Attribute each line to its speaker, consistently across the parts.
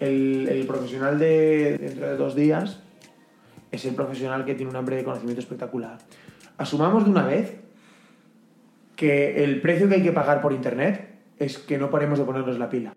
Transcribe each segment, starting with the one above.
Speaker 1: El, el profesional de dentro de dos días es el profesional que tiene un hambre de conocimiento espectacular. Asumamos de una vez que el precio que hay que pagar por Internet es que no paremos de ponernos la pila.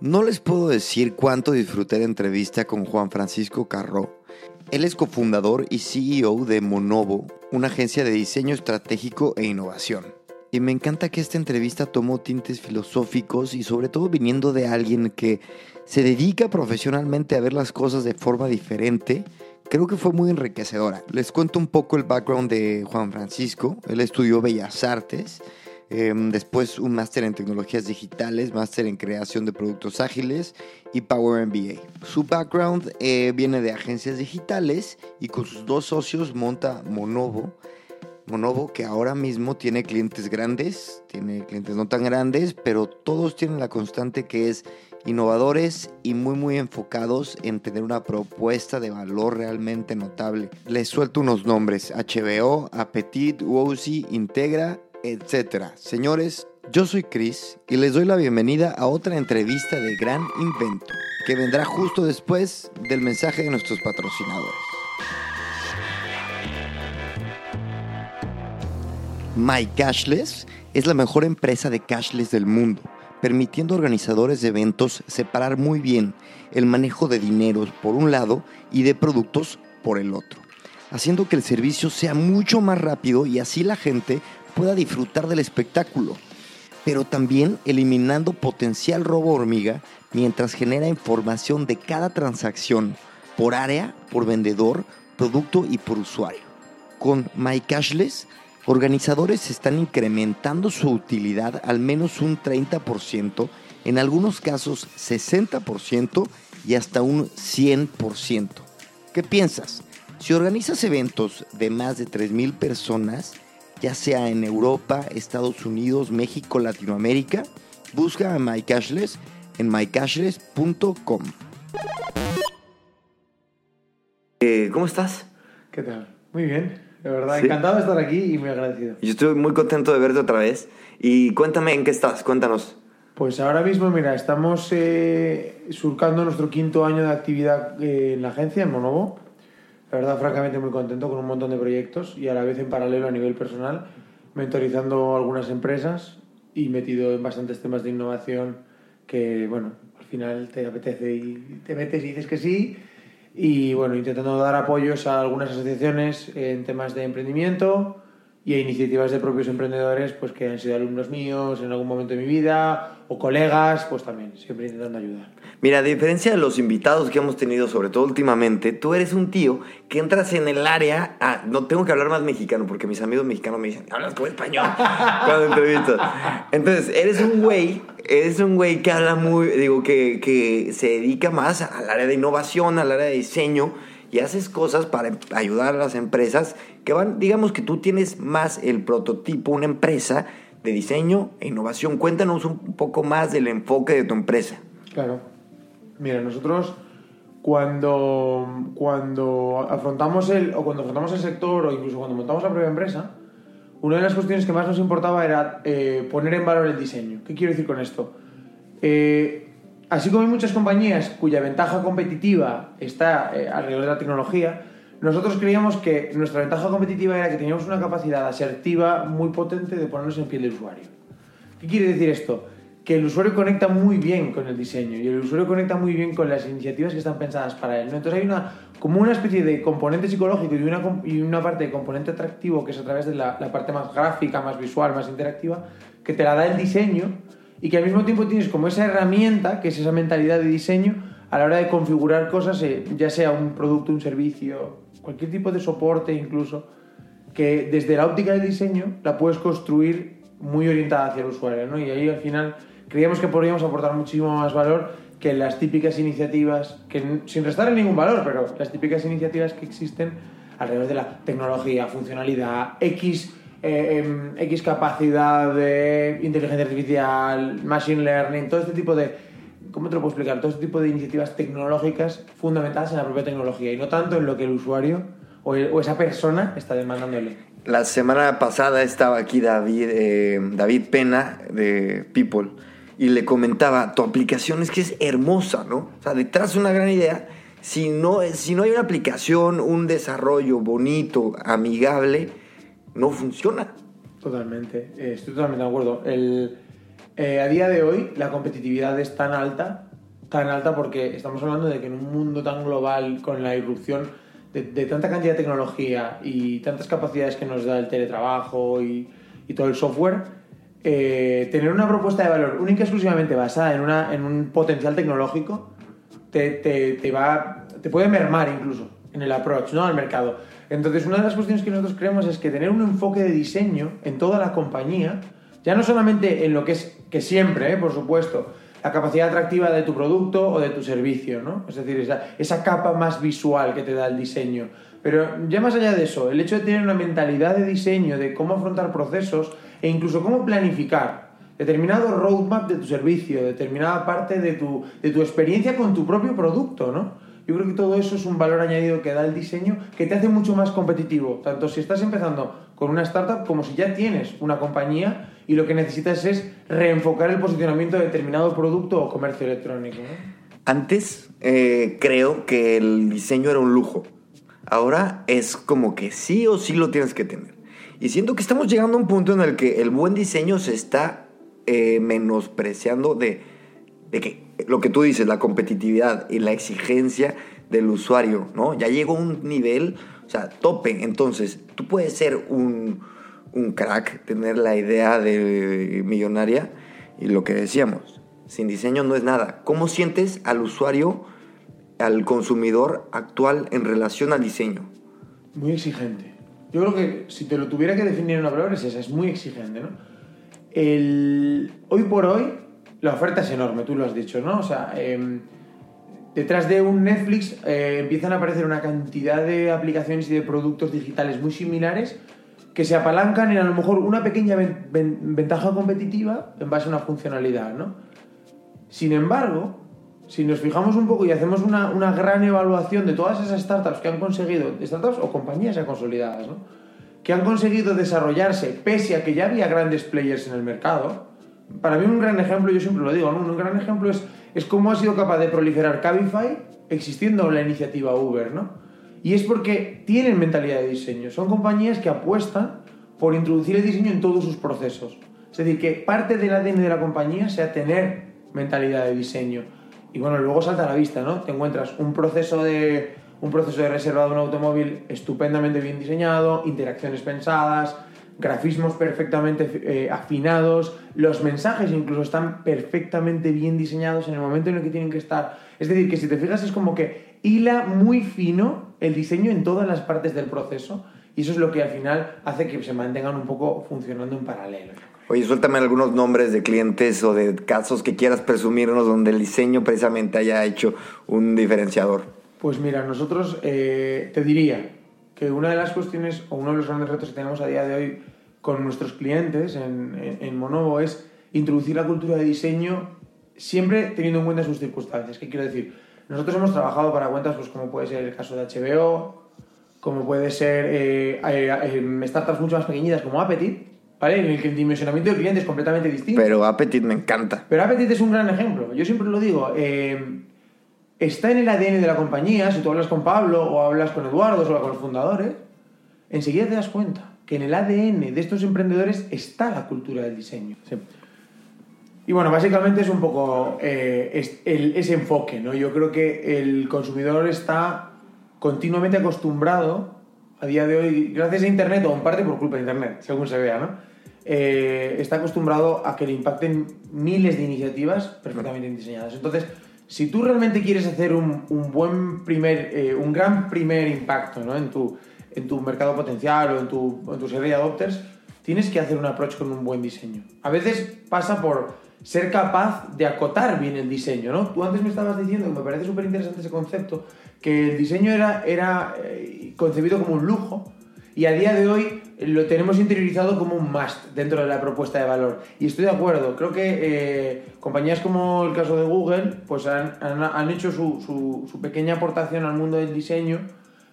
Speaker 2: No les puedo decir cuánto disfruté la entrevista con Juan Francisco Carró. Él es cofundador y CEO de Monovo, una agencia de diseño estratégico e innovación. Y me encanta que esta entrevista tomó tintes filosóficos y sobre todo viniendo de alguien que se dedica profesionalmente a ver las cosas de forma diferente, creo que fue muy enriquecedora. Les cuento un poco el background de Juan Francisco. Él estudió Bellas Artes, eh, después un máster en tecnologías digitales, máster en creación de productos ágiles y Power MBA. Su background eh, viene de agencias digitales y con sus dos socios monta Monovo. Monovo que ahora mismo tiene clientes grandes, tiene clientes no tan grandes, pero todos tienen la constante que es innovadores y muy muy enfocados en tener una propuesta de valor realmente notable. Les suelto unos nombres, HBO, Appetit, Wozy, Integra, etc. Señores, yo soy Chris y les doy la bienvenida a otra entrevista de Gran Invento, que vendrá justo después del mensaje de nuestros patrocinadores. My Cashless es la mejor empresa de cashless del mundo, permitiendo a organizadores de eventos separar muy bien el manejo de dineros por un lado y de productos por el otro, haciendo que el servicio sea mucho más rápido y así la gente pueda disfrutar del espectáculo, pero también eliminando potencial robo hormiga mientras genera información de cada transacción por área, por vendedor, producto y por usuario. Con My Cashless, organizadores están incrementando su utilidad al menos un 30%, en algunos casos 60% y hasta un 100%. ¿Qué piensas? Si organizas eventos de más de 3.000 personas, ya sea en Europa, Estados Unidos, México, Latinoamérica, busca a MyCashless en mycashless.com. Eh, ¿Cómo estás?
Speaker 1: ¿Qué tal? Muy bien, de verdad,
Speaker 2: Sí.
Speaker 1: encantado de estar aquí y muy agradecido.
Speaker 2: Yo estoy muy contento de verte otra vez. Y cuéntame en qué estás, cuéntanos.
Speaker 1: Pues ahora mismo, mira, estamos eh, surcando nuestro quinto año de actividad eh, en la agencia, en Monovo. La verdad, francamente, muy contento con un montón de proyectos y a la vez en paralelo a nivel personal, mentorizando algunas empresas y metido en bastantes temas de innovación que, bueno, al final te apetece y te metes y dices que sí. Y bueno, intentando dar apoyos a algunas asociaciones en temas de emprendimiento y a iniciativas de propios emprendedores pues que han sido alumnos míos en algún momento de mi vida o colegas, pues también, siempre intentando ayudar.
Speaker 2: Mira, a diferencia de los invitados que hemos tenido, sobre todo últimamente, tú eres un tío que entras en el área. Ah, no tengo que hablar más mexicano porque mis amigos mexicanos me dicen, hablas como español cuando entrevistas. Entonces, eres un güey, eres un güey que habla muy, digo, que, que se dedica más al área de innovación, al área de diseño y haces cosas para ayudar a las empresas que van, digamos que tú tienes más el prototipo, una empresa de diseño e innovación. Cuéntanos un poco más del enfoque de tu empresa.
Speaker 1: Claro. Mira, nosotros cuando, cuando afrontamos el, o cuando afrontamos el sector o incluso cuando montamos la propia empresa, una de las cuestiones que más nos importaba era eh, poner en valor el diseño. ¿Qué quiero decir con esto? Eh, así como hay muchas compañías cuya ventaja competitiva está eh, alrededor de la tecnología, nosotros creíamos que nuestra ventaja competitiva era que teníamos una capacidad asertiva muy potente de ponernos en piel del usuario. ¿Qué quiere decir esto? Que el usuario conecta muy bien con el diseño y el usuario conecta muy bien con las iniciativas que están pensadas para él. ¿no? Entonces hay una, como una especie de componente psicológico y una, y una parte de componente atractivo que es a través de la, la parte más gráfica, más visual, más interactiva, que te la da el diseño y que al mismo tiempo tienes como esa herramienta, que es esa mentalidad de diseño, a la hora de configurar cosas, eh, ya sea un producto, un servicio, cualquier tipo de soporte incluso, que desde la óptica del diseño la puedes construir muy orientada hacia el usuario, ¿no? Y ahí al final creíamos que podríamos aportar muchísimo más valor que las típicas iniciativas, que sin restarle ningún valor, pero las típicas iniciativas que existen alrededor de la tecnología, funcionalidad, X, eh, em, X capacidad de inteligencia artificial, machine learning, todo este tipo de, ¿cómo te lo puedo explicar? Todo este tipo de iniciativas tecnológicas fundamentadas en la propia tecnología y no tanto en lo que el usuario o, el- o esa persona está demandándole.
Speaker 2: La semana pasada estaba aquí David, eh, David Pena de People y le comentaba, tu aplicación es que es hermosa, ¿no? O sea, detrás de una gran idea, si no, si no hay una aplicación, un desarrollo bonito, amigable, no funciona.
Speaker 1: Totalmente, eh, estoy totalmente de acuerdo. El, eh, a día de hoy la competitividad es tan alta, tan alta porque estamos hablando de que en un mundo tan global, con la irrupción de, de tanta cantidad de tecnología y tantas capacidades que nos da el teletrabajo y, y todo el software, eh, tener una propuesta de valor única y exclusivamente basada en, una, en un potencial tecnológico te, te, te va, te puede mermar incluso en el approach ¿no? al mercado. Entonces, una de las cuestiones que nosotros creemos es que tener un enfoque de diseño en toda la compañía, ya no solamente en lo que es, que siempre, ¿eh? por supuesto, la capacidad atractiva de tu producto o de tu servicio, ¿no? Es decir, esa, esa capa más visual que te da el diseño. Pero ya más allá de eso, el hecho de tener una mentalidad de diseño, de cómo afrontar procesos e incluso cómo planificar determinado roadmap de tu servicio, determinada parte de tu, de tu experiencia con tu propio producto, ¿no? Yo creo que todo eso es un valor añadido que da el diseño que te hace mucho más competitivo, tanto si estás empezando con una startup como si ya tienes una compañía y lo que necesitas es reenfocar el posicionamiento de determinado producto o comercio electrónico.
Speaker 2: Antes eh, creo que el diseño era un lujo. Ahora es como que sí o sí lo tienes que tener. Y siento que estamos llegando a un punto en el que el buen diseño se está eh, menospreciando de, de que lo que tú dices, la competitividad y la exigencia del usuario, ¿no? Ya llegó a un nivel, o sea, tope. Entonces, tú puedes ser un, un crack, tener la idea de millonaria y lo que decíamos, sin diseño no es nada. ¿Cómo sientes al usuario, al consumidor actual en relación al diseño?
Speaker 1: Muy exigente. Yo creo que si te lo tuviera que definir en una palabra es esa, es muy exigente, ¿no? El, hoy por hoy la oferta es enorme, tú lo has dicho, ¿no? O sea, em, detrás de un Netflix eh, empiezan a aparecer una cantidad de aplicaciones y de productos digitales muy similares que se apalancan en a lo mejor una pequeña ven- ven- ventaja competitiva en base a una funcionalidad, ¿no? Sin embargo, si nos fijamos un poco y hacemos una, una gran evaluación de todas esas startups que han conseguido, startups o compañías ya consolidadas, ¿no? que han conseguido desarrollarse pese a que ya había grandes players en el mercado, para mí un gran ejemplo, yo siempre lo digo, ¿no? un gran ejemplo es, es cómo ha sido capaz de proliferar Cabify existiendo la iniciativa Uber, ¿no? Y es porque tienen mentalidad de diseño, son compañías que apuestan por introducir el diseño en todos sus procesos. Es decir, que parte del ADN de la compañía sea tener mentalidad de diseño. Y bueno, luego salta a la vista, ¿no? Te encuentras un proceso de, un proceso de reserva de un automóvil estupendamente bien diseñado, interacciones pensadas, grafismos perfectamente eh, afinados, los mensajes incluso están perfectamente bien diseñados en el momento en el que tienen que estar. Es decir, que si te fijas es como que hila muy fino el diseño en todas las partes del proceso y eso es lo que al final hace que se mantengan un poco funcionando en paralelo.
Speaker 2: Oye, suéltame algunos nombres de clientes o de casos que quieras presumirnos donde el diseño precisamente haya hecho un diferenciador.
Speaker 1: Pues mira, nosotros eh, te diría que una de las cuestiones o uno de los grandes retos que tenemos a día de hoy con nuestros clientes en, en, Monovo es introducir la cultura de diseño siempre teniendo en cuenta sus circunstancias. ¿Qué quiero decir? Nosotros hemos trabajado para cuentas pues, como puede ser el caso de HBO, como puede ser eh, eh, startups mucho más pequeñitas como Appetit, ¿vale? En el que el dimensionamiento del cliente es completamente distinto.
Speaker 2: Pero Appetit me encanta.
Speaker 1: Pero Appetit es un gran ejemplo. Yo siempre lo digo. Eh, está en el ADN de la compañía. Si tú hablas con Pablo o hablas con Eduardo o hablas con los fundadores, enseguida te das cuenta que en el ADN de estos emprendedores está la cultura del diseño. Sí. Y bueno, básicamente es un poco eh, es el, ese enfoque, ¿no? Yo creo que el consumidor está continuamente acostumbrado a día de hoy, gracias a Internet o en parte por culpa de Internet, según se vea, ¿no? Eh, está acostumbrado a que le impacten miles de iniciativas perfectamente diseñadas. Entonces, si tú realmente quieres hacer un, un buen primer, eh, un gran primer impacto ¿no? en, tu, en tu mercado potencial o en tu, en tu serie de adopters, tienes que hacer un approach con un buen diseño. A veces pasa por ser capaz de acotar bien el diseño, ¿no? Tú antes me estabas diciendo, que me parece súper interesante ese concepto, que el diseño era, era eh, concebido como un lujo y a día de hoy lo tenemos interiorizado como un must dentro de la propuesta de valor. Y estoy de acuerdo, creo que eh, compañías como el caso de Google pues han, han, hecho su, su, pequeña aportación al mundo del diseño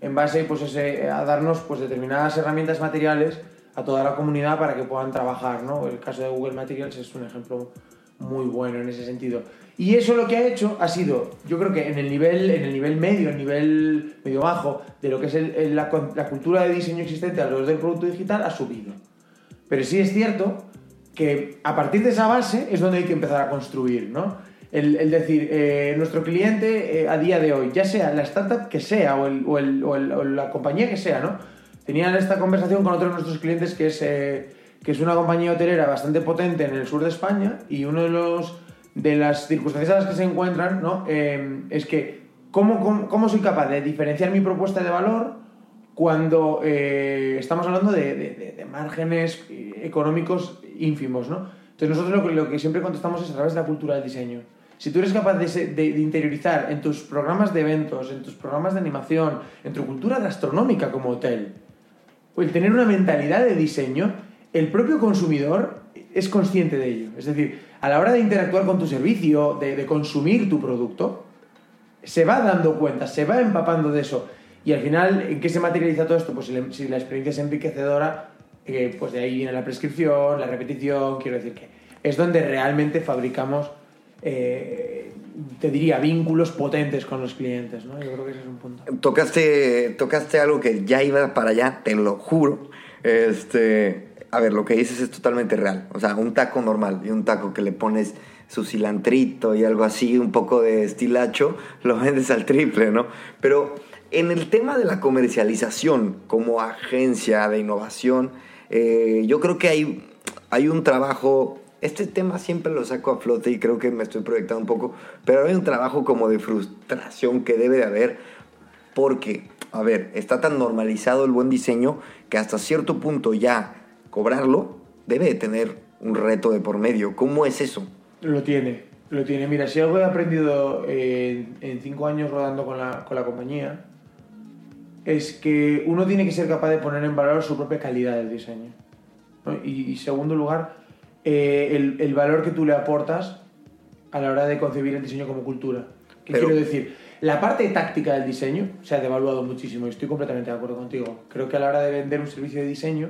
Speaker 1: en base pues, a darnos pues, determinadas herramientas materiales a toda la comunidad para que puedan trabajar. ¿no? El caso de Google Materials es un ejemplo muy bueno en ese sentido. Y eso lo que ha hecho ha sido, yo creo que en el nivel, en el nivel medio, el nivel medio bajo de lo que es la, cultura de diseño existente alrededor del producto digital, ha subido. Pero sí es cierto que a partir de esa base es donde hay que empezar a construir, ¿no? El, decir, eh, nuestro cliente eh, a día de hoy, ya sea la startup que sea o, la compañía que sea, ¿no? Tenían esta conversación con otro de nuestros clientes que es, eh, que es una compañía hotelera bastante potente en el sur de España y uno de los de las circunstancias a las que se encuentran, ¿no? Eh, es que ¿cómo, cómo, cómo, soy capaz de diferenciar mi propuesta de valor cuando eh, estamos hablando de, de, de, márgenes económicos ínfimos, ¿no? Entonces nosotros lo que, lo que, siempre contestamos es a través de la cultura del diseño. Si tú eres capaz de, interiorizar en tus programas de eventos, en tus programas de animación, en tu cultura gastronómica como hotel, el tener una mentalidad de diseño, el propio consumidor es consciente de ello. Es decir, a la hora de interactuar con tu servicio, de, de, consumir tu producto, se va dando cuenta, se va empapando de eso. Y al final, ¿en qué se materializa todo esto? Pues si, la experiencia es enriquecedora, eh, pues de ahí viene la prescripción, la repetición, quiero decir que es donde realmente fabricamos, eh, te diría, vínculos potentes con los clientes, ¿no? Yo creo que ese es un punto.
Speaker 2: Tocaste, tocaste algo que ya iba para allá, te lo juro. Este, a ver, lo que dices es totalmente real. O sea, un taco normal y un taco que le pones su cilantrito y algo así, un poco de estilacho, lo vendes al triple, ¿no? Pero en el tema de la comercialización como agencia de innovación, eh, yo creo que hay, hay un trabajo, este tema siempre lo saco a flote y creo que me estoy proyectando un poco, pero hay un trabajo como de frustración que debe de haber porque, a ver, está tan normalizado el buen diseño que hasta cierto punto ya cobrarlo debe de tener un reto de por medio. ¿Cómo es eso?
Speaker 1: Lo tiene, lo tiene. Mira, si algo he aprendido en, en cinco años rodando con la, con la compañía, es que uno tiene que ser capaz de poner en valor su propia calidad del diseño. ¿no? Y, y, segundo lugar, eh, el, el, valor que tú le aportas a la hora de concebir el diseño como cultura. ¿Qué Pero... quiero decir? La parte táctica del diseño se ha devaluado muchísimo y estoy completamente de acuerdo contigo. Creo que a la hora de vender un servicio de diseño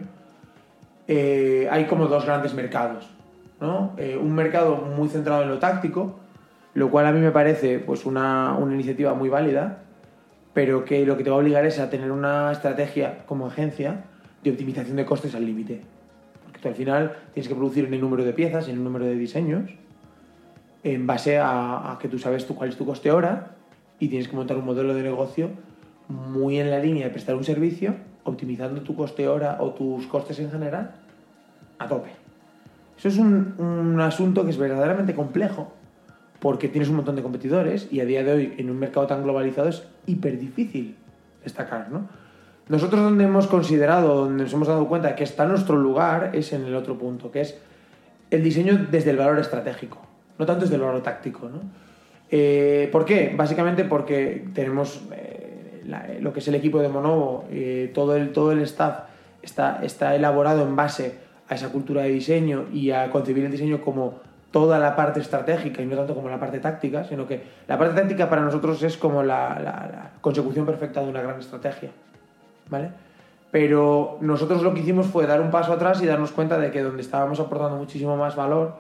Speaker 1: eh, hay como dos grandes mercados. ¿no? Eh, un mercado muy centrado en lo táctico, lo cual a mí me parece pues, una, una iniciativa muy válida, pero que lo que te va a obligar es a tener una estrategia como agencia de optimización de costes al límite. Porque tú al final tienes que producir en el número de piezas, en el número de diseños, en base a, a, que tú sabes tú cuál es tu coste hora y tienes que montar un modelo de negocio muy en la línea de prestar un servicio, optimizando tu coste hora o tus costes en general a tope. Eso es un, un asunto que es verdaderamente complejo porque tienes un montón de competidores y a día de hoy en un mercado tan globalizado es hiper difícil destacar, ¿no? Nosotros donde hemos considerado, donde nos hemos dado cuenta que está nuestro lugar es en el otro punto, que es el diseño desde el valor estratégico, no tanto desde el valor táctico, ¿no? Eh, ¿Por qué? Básicamente porque tenemos eh, la, lo que es el equipo de Monovo, eh, todo, el, todo el staff está, está elaborado en base a esa cultura de diseño y a concebir el diseño como toda la parte estratégica y no tanto como la parte táctica, sino que la parte táctica para nosotros es como la, la consecución perfecta de una gran estrategia, ¿vale? Pero nosotros lo que hicimos fue dar un paso atrás y darnos cuenta de que donde estábamos aportando muchísimo más valor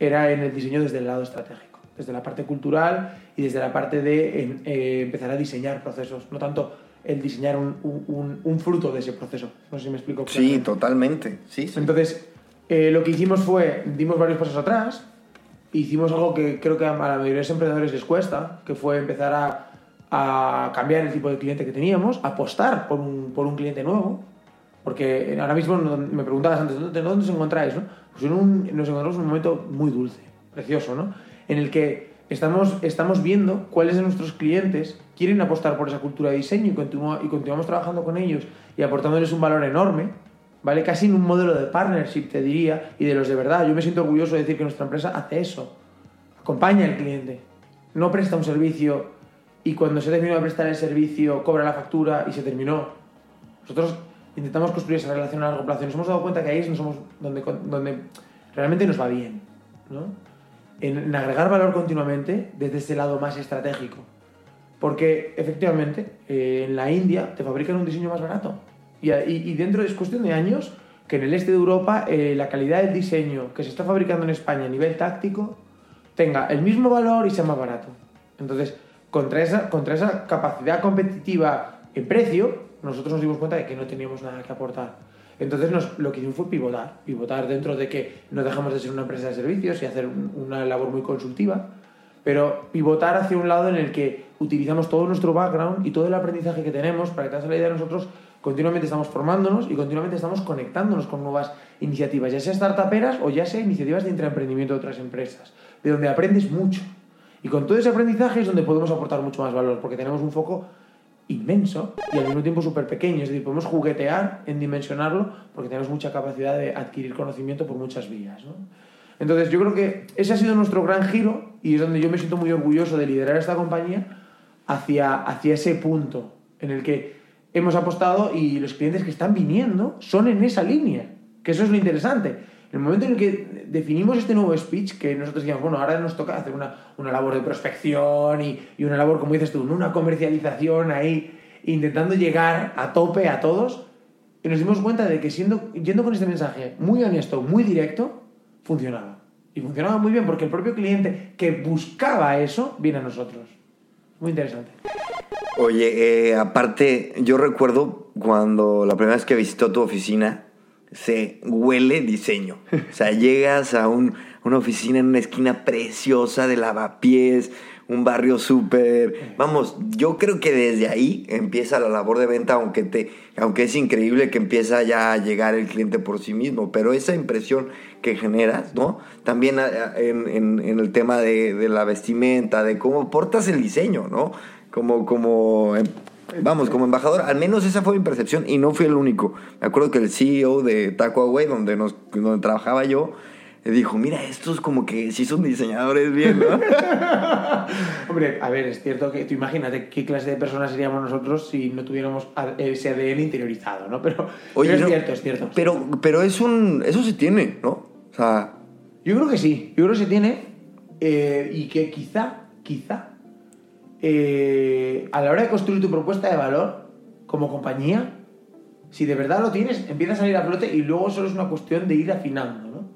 Speaker 1: era en el diseño desde el lado estratégico, desde la parte cultural y desde la parte de eh, empezar a diseñar procesos, no tanto el diseñar un, un, un, fruto de ese proceso. No sé si me explico.
Speaker 2: Sí, totalmente. Sí, sí.
Speaker 1: Entonces, eh, lo que hicimos fue, dimos varios pasos atrás, hicimos algo que creo que a la mayoría de los emprendedores les cuesta, que fue empezar a, a cambiar el tipo de cliente que teníamos, apostar por un, por un cliente nuevo, porque ahora mismo me preguntabas antes, ¿dónde, dónde os encontráis? ¿no? Pues en un, nos encontramos en un momento muy dulce, precioso, ¿no? En el que estamos, estamos viendo cuáles de nuestros clientes quieren apostar por esa cultura de diseño y, y continuamos trabajando con ellos y aportándoles un valor enorme, ¿vale? Casi en un modelo de partnership, te diría, y de los de verdad. Yo me siento orgulloso de decir que nuestra empresa hace eso. Acompaña al cliente. No presta un servicio y cuando se terminó de prestar el servicio cobra la factura y se terminó. Nosotros intentamos construir esa relación a largo plazo y nos hemos dado cuenta que ahí es donde, somos, donde, donde realmente nos va bien. ¿no? En, agregar valor continuamente desde ese lado más estratégico. Porque efectivamente eh, en la India te fabrican un diseño más barato. Y, y, y dentro es cuestión de años que en el este de Europa eh, la calidad del diseño que se está fabricando en España a nivel táctico tenga el mismo valor y sea más barato. Entonces, contra esa, contra esa capacidad competitiva en precio, nosotros nos dimos cuenta de que no teníamos nada que aportar. Entonces nos, lo que hicimos fue pivotar, pivotar dentro de que no dejamos de ser una empresa de servicios y hacer un, una labor muy consultiva, pero pivotar hacia un lado en el que utilizamos todo nuestro background y todo el aprendizaje que tenemos para que te la idea nosotros continuamente estamos formándonos y continuamente estamos conectándonos con nuevas iniciativas, ya sea startuperas o ya sea iniciativas de intraemprendimiento de otras empresas, de donde aprendes mucho. Y con todo ese aprendizaje es donde podemos aportar mucho más valor, porque tenemos un foco inmenso y al mismo tiempo súper pequeño. Es decir, podemos juguetear en dimensionarlo porque tenemos mucha capacidad de adquirir conocimiento por muchas vías. ¿no? Entonces, yo creo que ese ha sido nuestro gran giro y es donde yo me siento muy orgulloso de liderar esta compañía hacia, hacia ese punto en el que hemos apostado y los clientes que están viniendo son en esa línea, que eso es lo interesante. En el momento en el que definimos este nuevo speech, que nosotros decíamos, bueno, ahora nos toca hacer una, una labor de prospección y, y, una labor, como dices tú, una comercialización ahí, intentando llegar a tope a todos, y nos dimos cuenta de que siendo, yendo con este mensaje muy honesto, muy directo, funcionaba. Y funcionaba muy bien porque el propio cliente que buscaba eso viene a nosotros. Muy interesante.
Speaker 2: Oye, eh, aparte, yo recuerdo cuando la primera vez que visitó tu oficina, se huele diseño. O sea, llegas a un, una oficina en una esquina preciosa de lavapiés, un barrio súper... Vamos, yo creo que desde ahí empieza la labor de venta, aunque, te, aunque es increíble que empieza ya a llegar el cliente por sí mismo, pero esa impresión que generas, ¿no? También en, en, en el tema de, de, la vestimenta, de cómo portas el diseño, ¿no? Como, como Vamos, como embajador, al menos esa fue mi percepción y no fui el único. Me acuerdo que el CEO de Taco Away, donde, nos, donde trabajaba yo, dijo, mira, estos como que sí son diseñadores bien, ¿no?
Speaker 1: Hombre, a ver, es cierto que tú imagínate qué clase de personas seríamos nosotros si no tuviéramos ese ADN interiorizado, ¿no? Pero,
Speaker 2: Oye,
Speaker 1: pero es
Speaker 2: no,
Speaker 1: cierto, es cierto.
Speaker 2: Pero, pero es un... Eso se tiene, ¿no? O sea...
Speaker 1: Yo creo que sí, yo creo que se tiene eh, y que quizá, quizá, eh, a la hora de construir tu propuesta de valor como compañía, si de verdad lo tienes, empieza a salir a flote y luego solo es una cuestión de ir afinando. ¿no?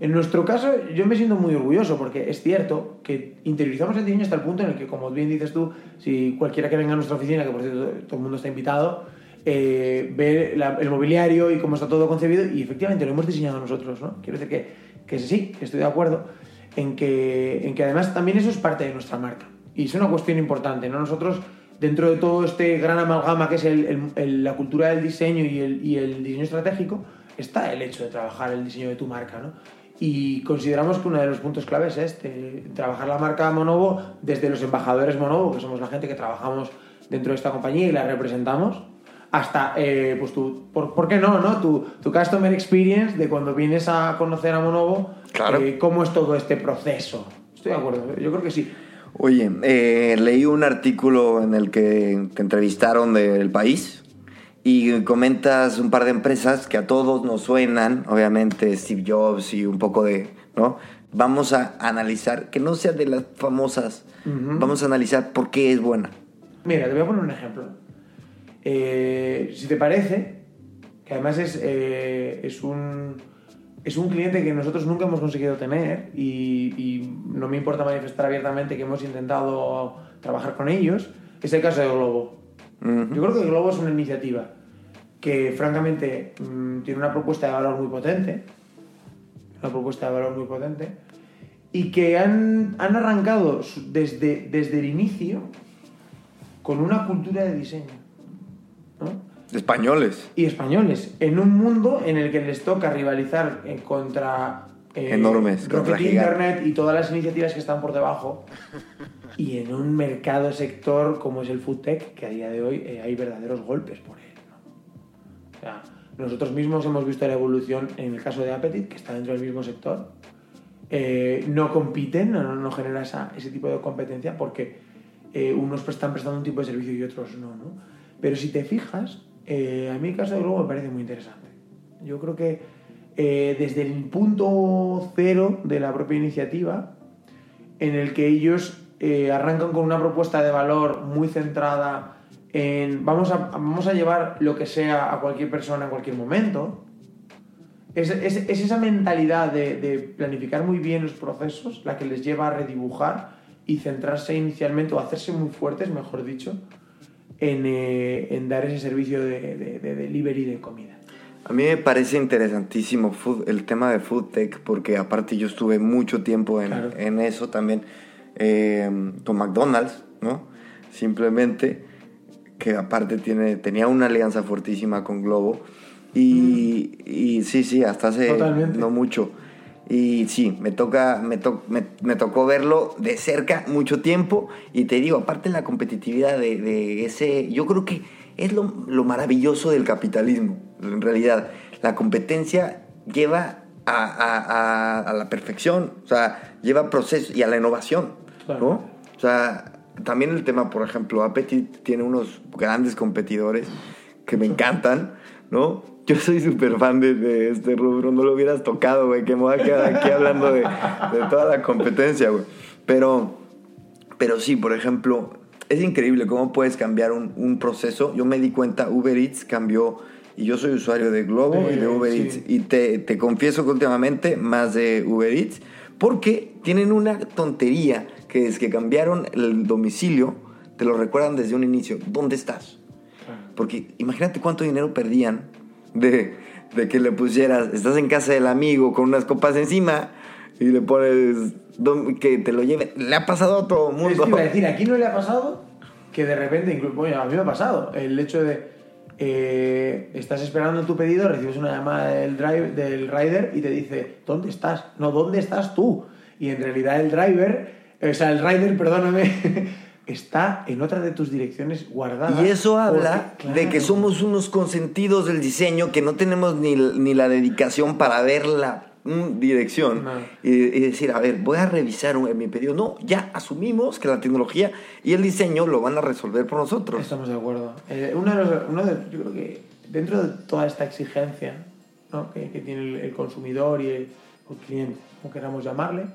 Speaker 1: En nuestro caso, yo me siento muy orgulloso porque es cierto que interiorizamos el diseño hasta el punto en el que, como bien dices tú, si cualquiera que venga a nuestra oficina, que por cierto todo el mundo está invitado, eh, ve la, el mobiliario y cómo está todo concebido y efectivamente lo hemos diseñado nosotros. ¿no? Quiero decir que, que sí, que estoy de acuerdo en que, en que además también eso es parte de nuestra marca. Y es una cuestión importante, ¿no? Nosotros, dentro de todo este gran amalgama que es el, el, el, la cultura del diseño y el, y el diseño estratégico, está el hecho de trabajar el diseño de tu marca, ¿no? Y consideramos que uno de los puntos claves es este, trabajar la marca Monovo desde los embajadores Monovo, que somos la gente que trabajamos dentro de esta compañía y la representamos, hasta, eh, pues tu, por, ¿por, qué no, no? Tu, tu, customer experience de cuando vienes a conocer a Monovo,
Speaker 2: claro.
Speaker 1: eh, cómo es todo este proceso. Estoy de acuerdo, yo creo que sí.
Speaker 2: Oye, eh, leí un artículo en el que te entrevistaron del país y comentas un par de empresas que a todos nos suenan, obviamente Steve Jobs y un poco de, ¿no? Vamos a analizar, que no sea de las famosas, uh -huh. vamos a analizar por qué es buena.
Speaker 1: Mira, te voy a poner un ejemplo. Eh, si te parece, que además es, eh, es un es un cliente que nosotros nunca hemos conseguido tener y, y, no me importa manifestar abiertamente que hemos intentado trabajar con ellos, es el caso de Globo. Uh -huh. Yo creo que Globo es una iniciativa que francamente mmm, tiene una propuesta de valor muy potente, una propuesta de valor muy potente, y que han, han arrancado desde, desde el inicio con una cultura de diseño. ¿no?
Speaker 2: Españoles.
Speaker 1: Y españoles. En un mundo en el que les toca rivalizar contra.
Speaker 2: Eh, Enormes.
Speaker 1: Rocket Internet y todas las iniciativas que están por debajo. y en un mercado sector como es el food tech, que a día de hoy eh, hay verdaderos golpes por él. ¿no? O sea, Nosotros mismos hemos visto la evolución en el caso de Appetit, que está dentro del mismo sector. Eh, no compiten, no, no genera esa- ese tipo de competencia porque eh, unos están prestando un tipo de servicio y otros no, ¿no? Pero si te fijas, eh, a mí el caso de Globo me parece muy interesante. Yo creo que eh, desde el punto cero de la propia iniciativa, en el que ellos eh, arrancan con una propuesta de valor muy centrada en vamos a, vamos a llevar lo que sea a cualquier persona en cualquier momento. Es, es- es esa mentalidad de planificar muy bien los procesos la que les lleva a redibujar y centrarse inicialmente o hacerse muy fuertes, mejor dicho, en, eh, en dar ese servicio de, de- de delivery de comida.
Speaker 2: A mí me parece interesantísimo food- el tema de food tech porque aparte yo estuve mucho tiempo en,
Speaker 1: Claro.
Speaker 2: en eso también eh, con McDonald's, ¿no? Simplemente que aparte tiene, tenía una alianza fuertísima con Globo y, y sí, sí, hasta hace
Speaker 1: Totalmente.
Speaker 2: no mucho. Y sí, me, toca, me, to- me, me tocó verlo de cerca mucho tiempo. Y te digo, aparte la competitividad de, de ese, yo creo que es lo, lo maravilloso del capitalismo, en realidad. La competencia lleva a, a- a- a la perfección, o sea, lleva proceso y a la innovación, ¿no?
Speaker 1: Claro.
Speaker 2: O sea, también el tema, por ejemplo, Appetit tiene unos grandes competidores que me encantan, ¿no? Yo soy súper fan de, de este rubro, no lo hubieras tocado, güey, que me voy a quedar aquí hablando de, de toda la competencia, güey. Pero, pero sí, por ejemplo, es increíble cómo puedes cambiar un, un proceso. Yo me di cuenta, Uber Eats cambió, y yo soy usuario de Globo y de Uber
Speaker 1: sí.
Speaker 2: Eats, y te, te confieso que últimamente más de Uber Eats, porque tienen una tontería, que es que cambiaron el domicilio, te lo recuerdan desde un inicio, ¿dónde estás? Porque imagínate cuánto dinero perdían de, de que le pusieras, estás en casa del amigo con unas copas encima y le pones que te lo lleven. Le ha pasado a todo el
Speaker 1: Es
Speaker 2: mundo.
Speaker 1: a decir, aquí no le ha pasado que de repente, incluso, bueno, a mí me ha pasado, el hecho de eh, estás esperando tu pedido, recibes una llamada del, drive, del rider y te dice, ¿dónde estás? No, ¿dónde estás tú? Y en realidad el driver, o sea, el rider, perdóname, está en otra de tus direcciones guardadas.
Speaker 2: Y eso habla
Speaker 1: porque,
Speaker 2: de que somos unos consentidos del diseño, que no tenemos ni, ni la dedicación para ver la mm, dirección
Speaker 1: No.
Speaker 2: y, y decir, a ver, voy a revisar un- mi pedido. No, ya asumimos que la tecnología y el diseño lo van a resolver por nosotros.
Speaker 1: Estamos de acuerdo. Eh, uno de los- uno de- yo creo que dentro de toda esta exigencia ¿no? que, que tiene el, el consumidor y el, el cliente, como queramos llamarle,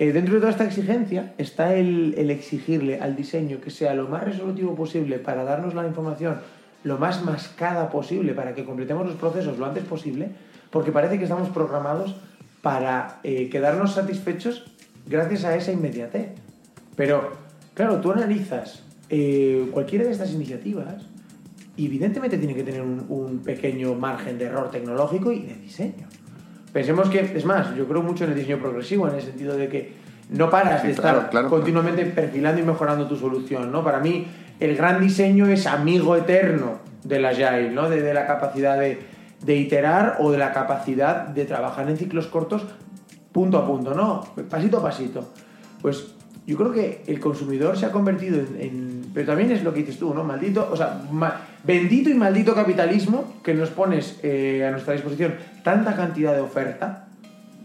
Speaker 1: eh, dentro de toda esta exigencia está el, exigirle al diseño que sea lo más resolutivo posible para darnos la información lo más mascada posible para que completemos los procesos lo antes posible, porque parece que estamos programados para eh, quedarnos satisfechos gracias a esa inmediatez. Pero, claro, tú analizas eh, cualquiera de estas iniciativas evidentemente tiene que tener un pequeño margen de error tecnológico y de diseño. Pensemos que, es más, yo creo mucho en el diseño progresivo, en el sentido de que no paras de
Speaker 2: claro,
Speaker 1: estar
Speaker 2: claro.
Speaker 1: continuamente perfilando y mejorando tu solución, ¿no? Para mí, el gran diseño es amigo eterno del Agile, ¿no? De, de la capacidad de, de iterar o de la capacidad de trabajar en ciclos cortos punto a punto, ¿no? Pasito a pasito. Pues yo creo que el consumidor se ha convertido en, en- Pero también es lo que dices tú, ¿no? Maldito, o sea, ma- bendito y maldito capitalismo que nos pones eh, a nuestra disposición tanta cantidad de oferta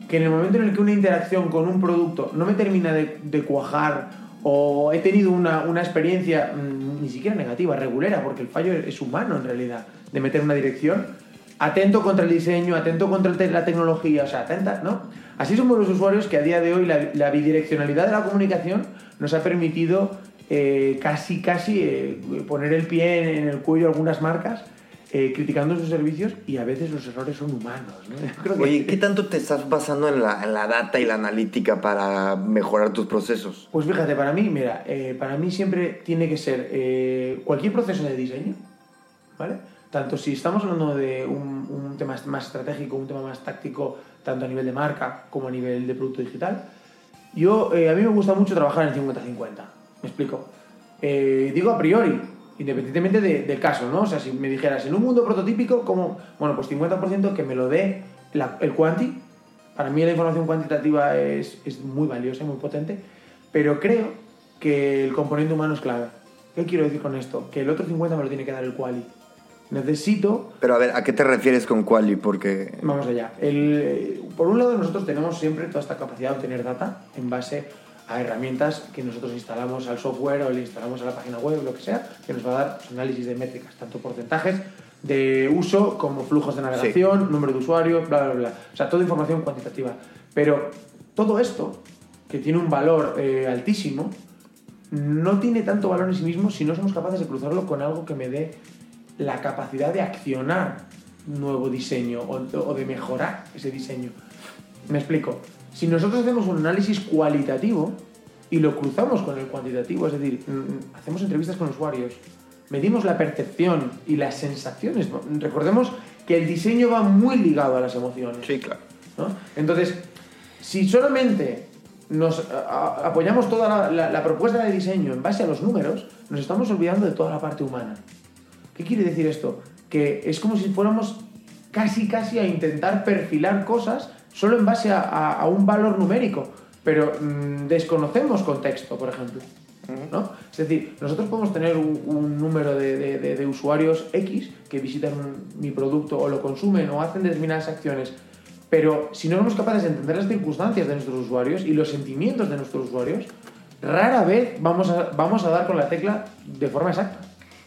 Speaker 1: que en el momento en el que una interacción con un producto no me termina de, de cuajar o he tenido una, una experiencia mm, ni siquiera negativa, regulera, porque el fallo es humano en realidad, de meter una dirección, atento contra el diseño, atento contra la tecnología, o sea, atenta, ¿no? Así somos los usuarios que a día de hoy la, la bidireccionalidad de la comunicación nos ha permitido eh, casi, casi eh, poner el pie en, el cuello a algunas marcas eh, criticando sus servicios y a veces los errores son humanos, ¿no? Creo que-
Speaker 2: Oye, ¿qué tanto te estás basando en la, en la data y la analítica para mejorar tus procesos?
Speaker 1: Pues fíjate, para mí, mira, eh, para mí siempre tiene que ser eh, cualquier proceso de diseño, ¿vale? Tanto si estamos hablando de un, un tema más estratégico, un tema más táctico, tanto a nivel de marca como a nivel de producto digital, yo, a mí me gusta mucho trabajar en 50-50, me explico. Eh, digo a priori, independientemente de- del caso, ¿no? O sea, si me dijeras, en un mundo prototípico, como, bueno, pues 50% que me lo dé la- el quanti, para mí la información cuantitativa es, es muy valiosa y muy potente, pero creo que el componente humano es clave. ¿Qué quiero decir con esto? Que el otro 50 me lo tiene que dar el quali. Necesito
Speaker 2: Pero a ver, ¿a qué te refieres con quali? Porque...
Speaker 1: Vamos allá. El- por un lado, nosotros tenemos siempre toda esta capacidad de obtener data en base a herramientas que nosotros instalamos al software o le instalamos a la página web, lo que sea, que nos va a dar pues, análisis de métricas, tanto porcentajes de uso como flujos de navegación, número de usuarios, bla, bla, bla. O sea, toda información cuantitativa. Pero todo esto, que tiene un valor eh, altísimo, no tiene tanto valor en sí mismo si no somos capaces de cruzarlo con algo que me dé la capacidad de accionar nuevo diseño o, o de mejorar ese diseño. Me explico. Si nosotros hacemos un análisis cualitativo y lo cruzamos con el cuantitativo, es decir, mm, hacemos entrevistas con usuarios, medimos la percepción y las sensaciones. Recordemos que el diseño va muy ligado a las emociones.
Speaker 2: Sí, claro.
Speaker 1: ¿no? Entonces, si solamente nos apoyamos toda la, la- la propuesta de diseño en base a los números, nos estamos olvidando de toda la parte humana. ¿Qué quiere decir esto? Que es como si fuéramos casi casi a intentar perfilar cosas solo en base a, a- a un valor numérico, pero mm, desconocemos contexto, por ejemplo. ¿no? Es decir, nosotros podemos tener un, un número de, de- de- de usuarios X que visitan un- mi producto o lo consumen o hacen determinadas acciones, pero si no somos capaces de entender las circunstancias de nuestros usuarios y los sentimientos de nuestros usuarios, rara vez vamos a, vamos a dar con la tecla de forma exacta.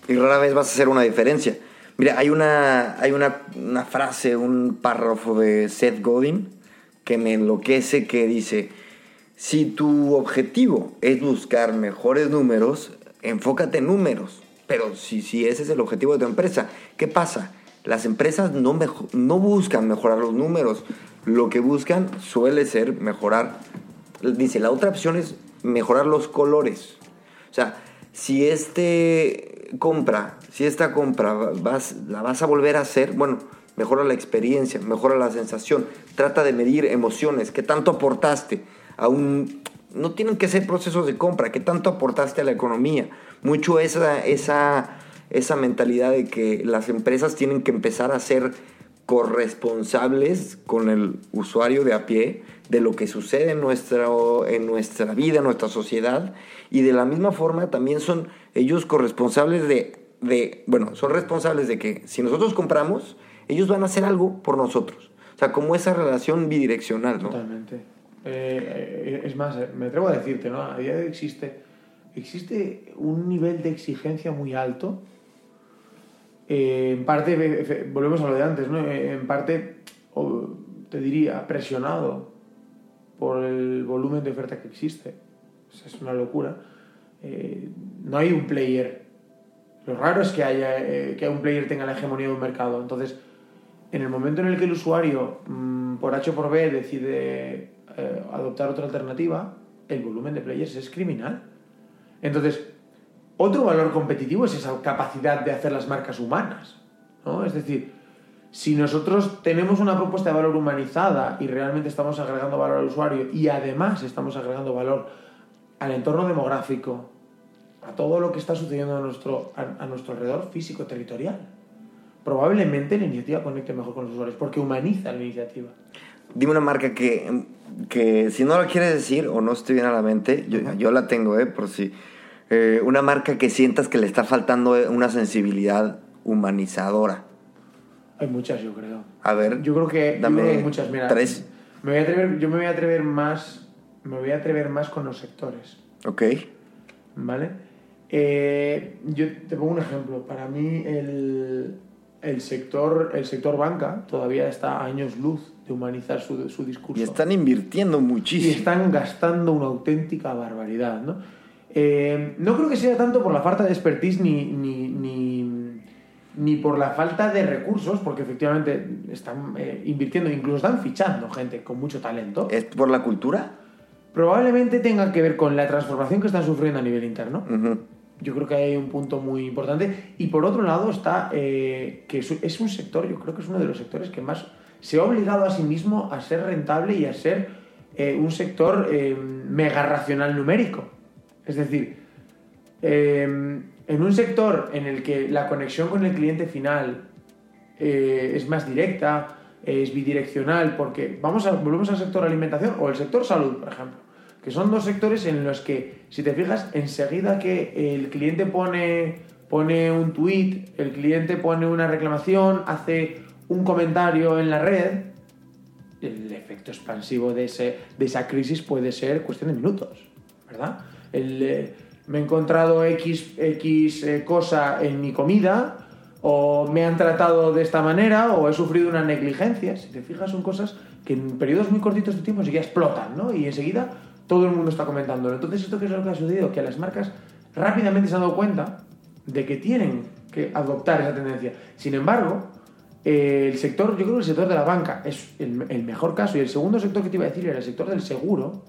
Speaker 2: Y rara vez vas a hacer una diferencia. Mira, hay una, hay una, una frase, un párrafo de Seth Godin que me enloquece que dice, si tu objetivo es buscar mejores números, enfócate en números. Pero si, si ese es el objetivo de tu empresa, ¿qué pasa? Las empresas no, mejo- no buscan mejorar los números. Lo que buscan suele ser mejorar. Dice, la otra opción es mejorar los colores. O sea, si este compra, si esta compra va- vas, la vas a volver a hacer, bueno, mejora la experiencia, mejora la sensación, trata de medir emociones, qué tanto aportaste a un... No tienen que ser procesos de compra, qué tanto aportaste a la economía. Mucho esa, esa, esa mentalidad de que las empresas tienen que empezar a ser corresponsables con el usuario de a pie de lo que sucede en, nuestro, en nuestra vida, en nuestra sociedad, y de la misma forma también son ellos corresponsables de, de, bueno, son responsables de que si nosotros compramos, ellos van a hacer algo por nosotros. O sea, como esa relación bidireccional, ¿no?
Speaker 1: Totalmente. Eh, eh, es más, eh, me atrevo a decirte, ¿no? A día de hoy existe, existe un nivel de exigencia muy alto. Eh, en parte, volvemos a lo de antes, ¿no? Eh, En parte, te diría, presionado por el volumen de oferta que existe. O sea, es una locura. Eh, no hay un player. Lo raro es que haya eh, que un player tenga la hegemonía de un mercado. Entonces, en el momento en el que el usuario, mm, por H o por B, decide eh, adoptar otra alternativa, el volumen de players es criminal. Entonces, otro valor competitivo es esa capacidad de hacer las marcas humanas. ¿no? Es decir, si nosotros tenemos una propuesta de valor humanizada y realmente estamos agregando valor al usuario y además estamos agregando valor al entorno demográfico, a todo lo que está sucediendo a nuestro, a, a nuestro alrededor físico-territorial, probablemente la iniciativa conecte mejor con los usuarios porque humaniza la iniciativa.
Speaker 2: Dime una marca que, que si no la quieres decir o no estoy bien a la mente, yo, yo la tengo, ¿eh? Por si. Eh, una marca que sientas que le está faltando eh, una sensibilidad humanizadora.
Speaker 1: Hay muchas, yo creo.
Speaker 2: A ver,
Speaker 1: Yo creo que, yo
Speaker 2: dame
Speaker 1: creo que hay muchas. Mira,
Speaker 2: tres.
Speaker 1: Me voy a atrever, yo me voy a atrever más. Me voy a atrever más con los sectores.
Speaker 2: Ok.
Speaker 1: ¿Vale? Eh, yo te pongo un ejemplo. Para mí el, el, sector, el sector banca todavía está a años luz de humanizar su, su discurso.
Speaker 2: Y están invirtiendo
Speaker 1: y
Speaker 2: muchísimo.
Speaker 1: están gastando una auténtica barbaridad, ¿no? Eh, no creo que sea tanto por la falta de expertise ni, ni, ni, ni por la falta de recursos, porque efectivamente están eh, invirtiendo, incluso están fichando gente con mucho talento.
Speaker 2: ¿Es por la cultura?
Speaker 1: Probablemente tenga que ver con la transformación que están sufriendo a nivel interno.
Speaker 2: Ujú.
Speaker 1: Yo creo que hay un punto muy importante. Y por otro lado está eh, que es, un sector, yo creo que es uno de los sectores que más se ha obligado a sí mismo a ser rentable y a ser eh, un sector eh, mega racional numérico. Es decir, eh, en un sector en el que la conexión con el cliente final eh, es más directa, es bidireccional, porque vamos a, volvemos al sector alimentación o el sector salud, por ejemplo, que son dos sectores en los que, si te fijas, enseguida que el cliente pone pone un tweet, el cliente pone una reclamación, hace un comentario en la red, el efecto expansivo de, ese, de esa crisis puede ser cuestión de minutos, ¿verdad? Eh, me he encontrado X, X eh, cosa en mi comida, o me han tratado de esta manera, o he sufrido una negligencia. Si te fijas, son cosas que en periodos muy cortitos de tiempo ya explotan, ¿no? Y enseguida todo el mundo está comentándolo. Entonces, ¿esto qué es lo que ha sucedido? Que las marcas rápidamente se han dado cuenta de que tienen que adoptar esa tendencia. Sin embargo, eh, el sector, yo creo que el sector de la banca es el, mejor caso, y el segundo sector que te iba a decir era el sector del seguro.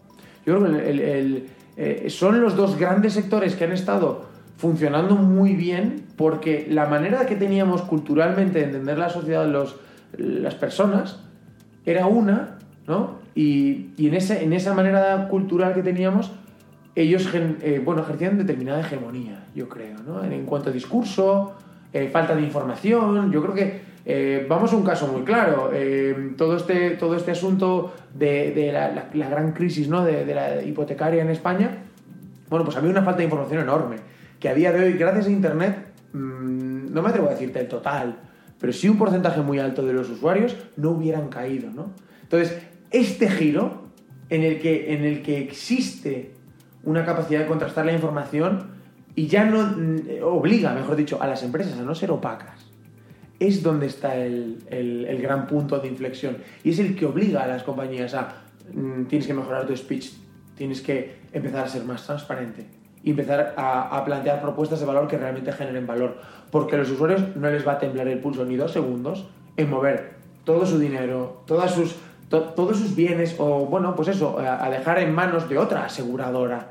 Speaker 1: Yo creo que eh, son los dos grandes sectores que han estado funcionando muy bien porque la manera que teníamos culturalmente de entender la sociedad, los, las personas, era una, ¿no? Y, y en, ese, en esa manera cultural que teníamos, ellos eh, bueno, ejercían determinada hegemonía, yo creo, ¿no? En, cuanto a discurso, eh, falta de información, yo creo que eh, vamos a un caso muy claro. Todo, este, todo este asunto de, de la, la, la, gran crisis ¿no? de, la hipotecaria en España, bueno, pues había una falta de información enorme. Que a día de hoy, gracias a Internet, mmm, no me atrevo a decirte el total, pero sí un porcentaje muy alto de los usuarios no hubieran caído. ¿no? Entonces, este giro en el, que, en el que existe una capacidad de contrastar la información y ya no obliga, mejor dicho, a las empresas a no ser opacas es donde está el, el, gran punto de inflexión. Y es el que obliga a las compañías a, mmm, tienes que mejorar tu speech, tienes que empezar a ser más transparente y empezar a, a, plantear propuestas de valor que realmente generen valor. Porque a los usuarios no les va a temblar el pulso ni dos segundos en mover todo su dinero, todas sus, to, todos sus bienes o, bueno, pues eso, a, a dejar en manos de otra aseguradora,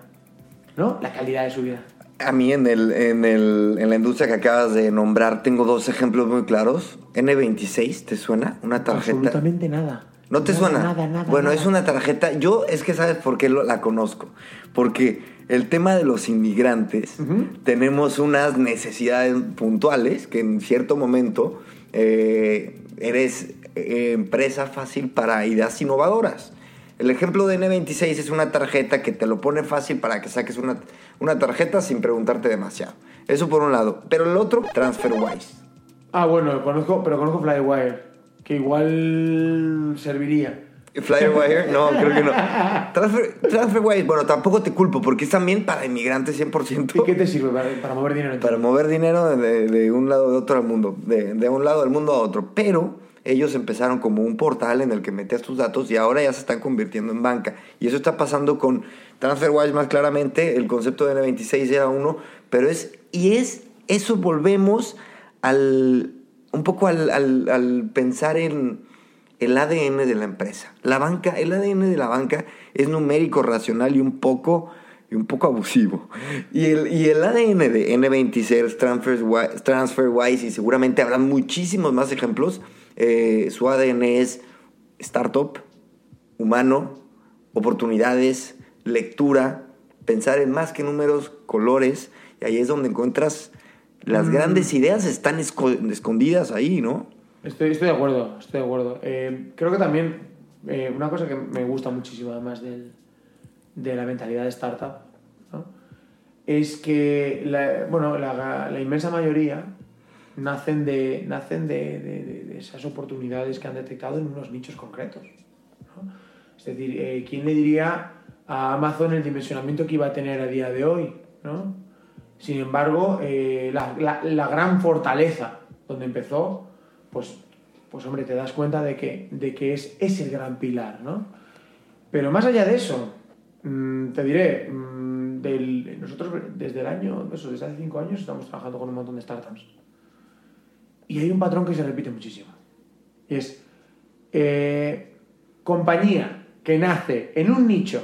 Speaker 1: ¿no? La calidad de su vida.
Speaker 2: A mí en, el, en, el, en, la industria que acabas de nombrar tengo dos ejemplos muy claros. N26, ¿te suena? Una tarjeta.
Speaker 1: Absolutamente nada.
Speaker 2: ¿No te
Speaker 1: nada,
Speaker 2: suena?
Speaker 1: Nada, nada.
Speaker 2: Bueno,
Speaker 1: nada.
Speaker 2: es una tarjeta. Yo es que sabes por qué lo, la conozco. Porque el tema de los inmigrantes, uh -huh. tenemos unas necesidades puntuales que en cierto momento eh, eres eh, empresa fácil para ideas innovadoras. El ejemplo de N26 es una tarjeta que te lo pone fácil para que saques una, una tarjeta sin preguntarte demasiado. Eso por un lado. Pero el otro, TransferWise.
Speaker 1: Ah, bueno, conozco, pero conozco Flywire, que igual serviría.
Speaker 2: Flywire, no, creo que no. Transfer, TransferWise, bueno, tampoco te culpo, porque es también para inmigrantes 100%.
Speaker 1: ¿Y qué te sirve para, para mover dinero?
Speaker 2: Para mover dinero de, de, un lado de otro al mundo, de, de un lado del mundo a otro. Pero ellos empezaron como un portal en el que metías tus datos y ahora ya se están convirtiendo en banca. Y eso está pasando con TransferWise más claramente, el concepto de N26 era uno, pero es, y es, eso volvemos al, un poco al, al, pensar en el ADN de la empresa. La banca, el ADN de la banca es numérico, racional y un poco y un poco abusivo. Y el, y el ADN de N26, TransferWise, TransferWise, y seguramente habrá muchísimos más ejemplos, eh, su ADN es startup, humano, oportunidades, lectura, pensar en más que números, colores, y ahí es donde encuentras las mm. grandes ideas están escondidas ahí, ¿no?
Speaker 1: Estoy, estoy de acuerdo, estoy de acuerdo. Eh, creo que también eh, una cosa que me gusta muchísimo además del, de la mentalidad de startup ¿no? es que la, bueno, la, la inmensa mayoría nacen, de, nacen de, esas oportunidades que han detectado en unos nichos concretos. Es decir, eh, ¿quién le diría a Amazon el dimensionamiento que iba a tener a día de hoy? ¿no? Sin embargo, eh, la, la, gran fortaleza donde empezó, pues, pues hombre, te das cuenta de que, de que es, es el gran pilar. ¿no? Pero más allá de eso, mmm, te diré, del, nosotros desde el año, eso, desde hace cinco años estamos trabajando con un montón de startups. Y hay un patrón que se repite muchísimo. Es eh, compañía que nace en un nicho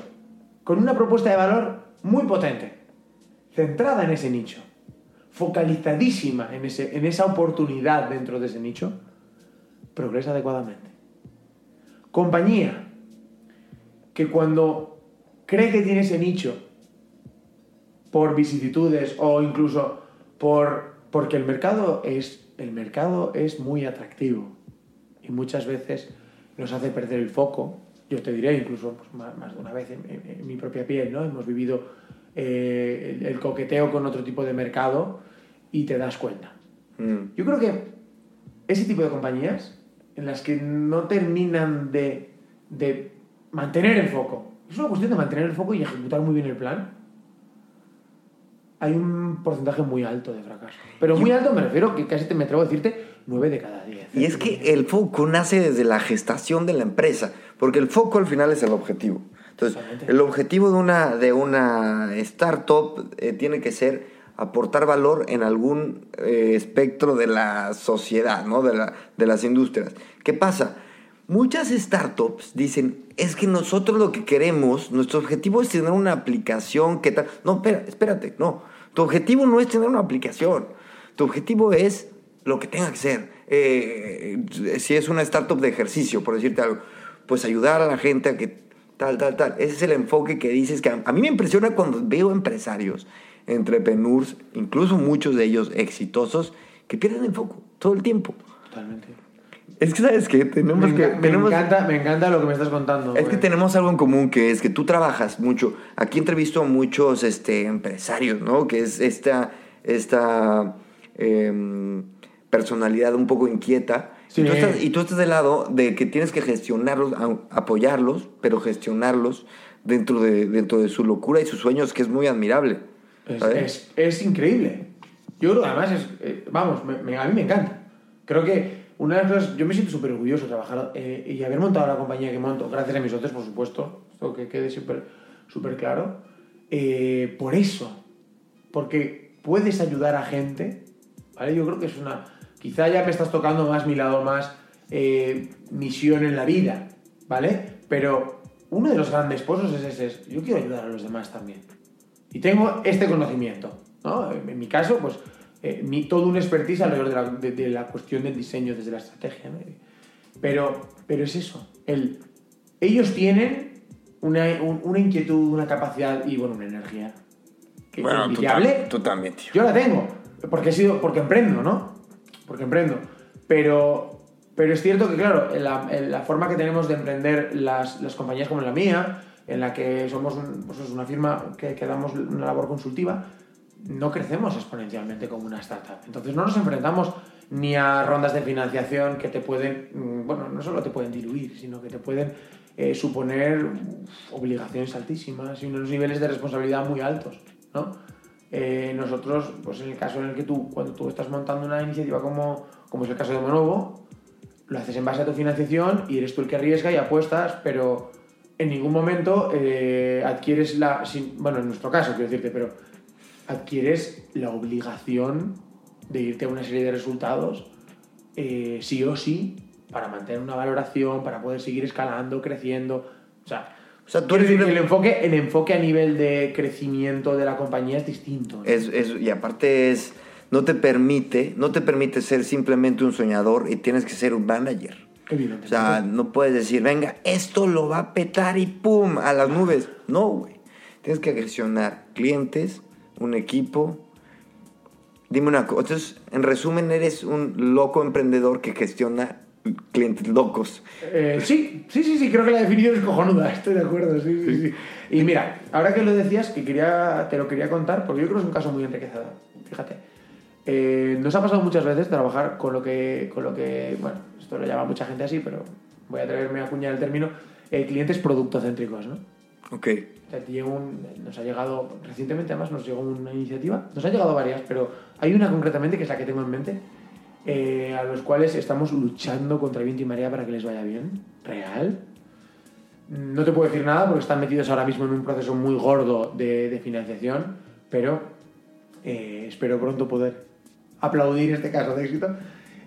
Speaker 1: con una propuesta de valor muy potente, centrada en ese nicho, focalizadísima en, ese, en esa oportunidad dentro de ese nicho, progresa adecuadamente. Compañía que cuando cree que tiene ese nicho por vicisitudes o incluso por, porque el mercado es el mercado es muy atractivo y muchas veces nos hace perder el foco. Yo te diré, incluso pues, más, más, de una vez en, en, en, mi propia piel, ¿no? Hemos vivido eh, el, el, coqueteo con otro tipo de mercado y te das cuenta.
Speaker 2: Mm.
Speaker 1: Yo creo que ese tipo de compañías en las que no terminan de, de mantener el foco, es una cuestión de mantener el foco y ejecutar muy bien el plan, hay un porcentaje muy alto de fracaso. Pero muy alto me refiero que casi te me atrevo a decirte 9 de cada 10.
Speaker 2: Y es que el foco nace desde la gestación de la empresa, porque el foco al final es el objetivo. Entonces, el objetivo de una, de una startup eh, tiene que ser aportar valor en algún eh, espectro de la sociedad, ¿no? de, la- de las industrias. ¿Qué pasa? Muchas startups dicen, es que nosotros lo que queremos, nuestro objetivo es tener una aplicación que tal... No, espera, espérate, no. Tu objetivo no es tener una aplicación. Tu objetivo es lo que tenga que ser. Eh, si es una startup de ejercicio, por decirte algo, pues ayudar a la gente a que tal, tal, tal. Ese es el enfoque que dices que a, a mí me impresiona cuando veo empresarios, entrepreneurs, incluso muchos de ellos exitosos, que pierden el foco todo el tiempo.
Speaker 1: Totalmente.
Speaker 2: Es que, ¿sabes qué? Tenemos
Speaker 1: Me,
Speaker 2: que...
Speaker 1: me
Speaker 2: tenemos,
Speaker 1: encanta, me encanta lo que me estás contando.
Speaker 2: es que tenemos algo en común, que es que tú trabajas mucho. Aquí entrevisto a muchos este, empresarios, ¿no? Que es esta, esta em, personalidad un poco inquieta.
Speaker 1: Sí.
Speaker 2: Y, tú estás, y tú estás del lado de que tienes que gestionarlos, apoyarlos, pero gestionarlos dentro de, dentro de su locura y sus sueños, que es muy admirable.
Speaker 1: Es, es- es increíble. Yo creo además es. eh, vamos, me- me- a mí me encanta. Creo que una de las cosas. Yo me siento súper orgulloso de trabajar eh, y haber montado la compañía que monto, gracias a mis socios, por supuesto. Esto que quede súper súper claro. eh, por eso. Porque puedes ayudar a gente. ¿Vale? Yo creo que es una. Quizá ya me estás tocando más mi lado más eh, misión en la vida. ¿Vale? Pero uno de los grandes pozos es ese. es, yo quiero ayudar a los demás también. Y tengo este conocimiento, ¿no? En mi caso, pues, eh, mi- todo un expertise alrededor de la, de- de la cuestión del diseño desde la estrategia, ¿no? Pero, pero es eso, el, ellos tienen una, un- una inquietud, una capacidad y, bueno, una energía que
Speaker 2: Bueno, tú, tam- tú también, tío.
Speaker 1: Yo la tengo, porque he sido, porque emprendo, ¿no? Porque emprendo. Pero, pero es cierto que, claro, en la, en la forma que tenemos de emprender las, las compañías como la mía, en la que somos un- pues es una firma que, que damos una labor consultiva, no crecemos exponencialmente como una startup. Entonces no nos enfrentamos ni a rondas de financiación que te pueden, mm, bueno, no solo te pueden diluir, sino que te pueden eh, suponer obligaciones altísimas y unos niveles de responsabilidad muy altos, ¿no? Eh, nosotros, pues en el caso en el que tú, cuando tú estás montando una iniciativa como, como es el caso de Monovo, lo haces en base a tu financiación y eres tú el que arriesga y apuestas, pero en ningún momento eh, adquieres la... sin- bueno, en nuestro caso, quiero decirte, pero adquieres la obligación de irte a una serie de resultados eh, sí o sí para mantener una valoración, para poder seguir escalando, creciendo. O sea,
Speaker 2: O sea, tú eres
Speaker 1: decir el enfoque, el enfoque a nivel de crecimiento de la compañía es distinto. ¿no?
Speaker 2: Es, es- y aparte es, no te permite, no te permite ser simplemente un soñador y tienes que ser un manager. O sea, no puedes decir, venga, esto lo va a petar y pum, a las nubes. No, güey. Tienes que gestionar clientes, un equipo. Dime una cosa. Entonces, en resumen, eres un loco emprendedor que gestiona clientes locos.
Speaker 1: Eh, sí, sí, sí, sí, creo que la definición es cojonuda, estoy de acuerdo, sí, sí, sí. Y mira, ahora que lo decías, que quería, te lo quería contar, porque yo creo que es un caso muy enriquecedor. Fíjate, eh, nos ha pasado muchas veces trabajar con lo que, con lo que, bueno, esto lo llama mucha gente así, pero voy a atreverme a acuñar el término, eh, clientes productocéntricos, ¿no?
Speaker 2: Ok.
Speaker 1: Un- nos ha llegado, recientemente además nos llegó una iniciativa, nos han llegado varias, pero hay una concretamente que es la que tengo en mente, eh, a los cuales estamos luchando contra viento y marea para que les vaya bien, real. No te puedo decir nada porque están metidos ahora mismo en un proceso muy gordo de, de financiación, pero eh, espero pronto poder aplaudir este caso de éxito.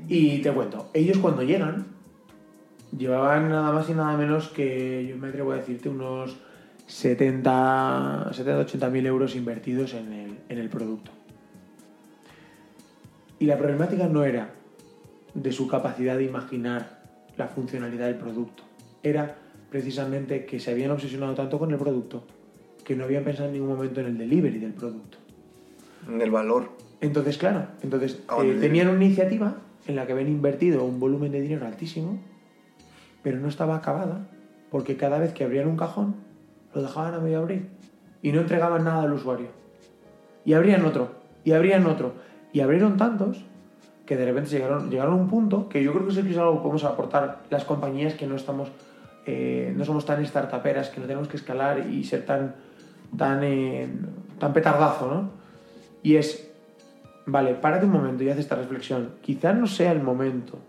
Speaker 1: Y te cuento, ellos cuando llegan llevaban nada más y nada menos que, yo me atrevo a decirte, unos 70, 70 80 mil euros invertidos en el, en el producto. Y la problemática no era de su capacidad de imaginar la funcionalidad del producto, era precisamente que se habían obsesionado tanto con el producto que no habían pensado en ningún momento en el delivery del producto.
Speaker 2: En el valor.
Speaker 1: Entonces, claro, entonces
Speaker 2: Ah,
Speaker 1: eh, tenían una iniciativa en la que habían invertido un volumen de dinero altísimo, pero no estaba acabada, porque cada vez que abrían un cajón, lo dejaban a medio abrir y no entregaban nada al usuario. Y abrían otro, y abrían otro. Y abrieron tantos que de repente llegaron, llegaron a un punto que yo creo que es algo que podemos aportar las compañías que no estamos, eh, no somos tan startuperas, que no tenemos que escalar y ser tan, tan, eh, tan petardazo, ¿no? Y es, vale, párate un momento y haz esta reflexión. Quizás no sea el momento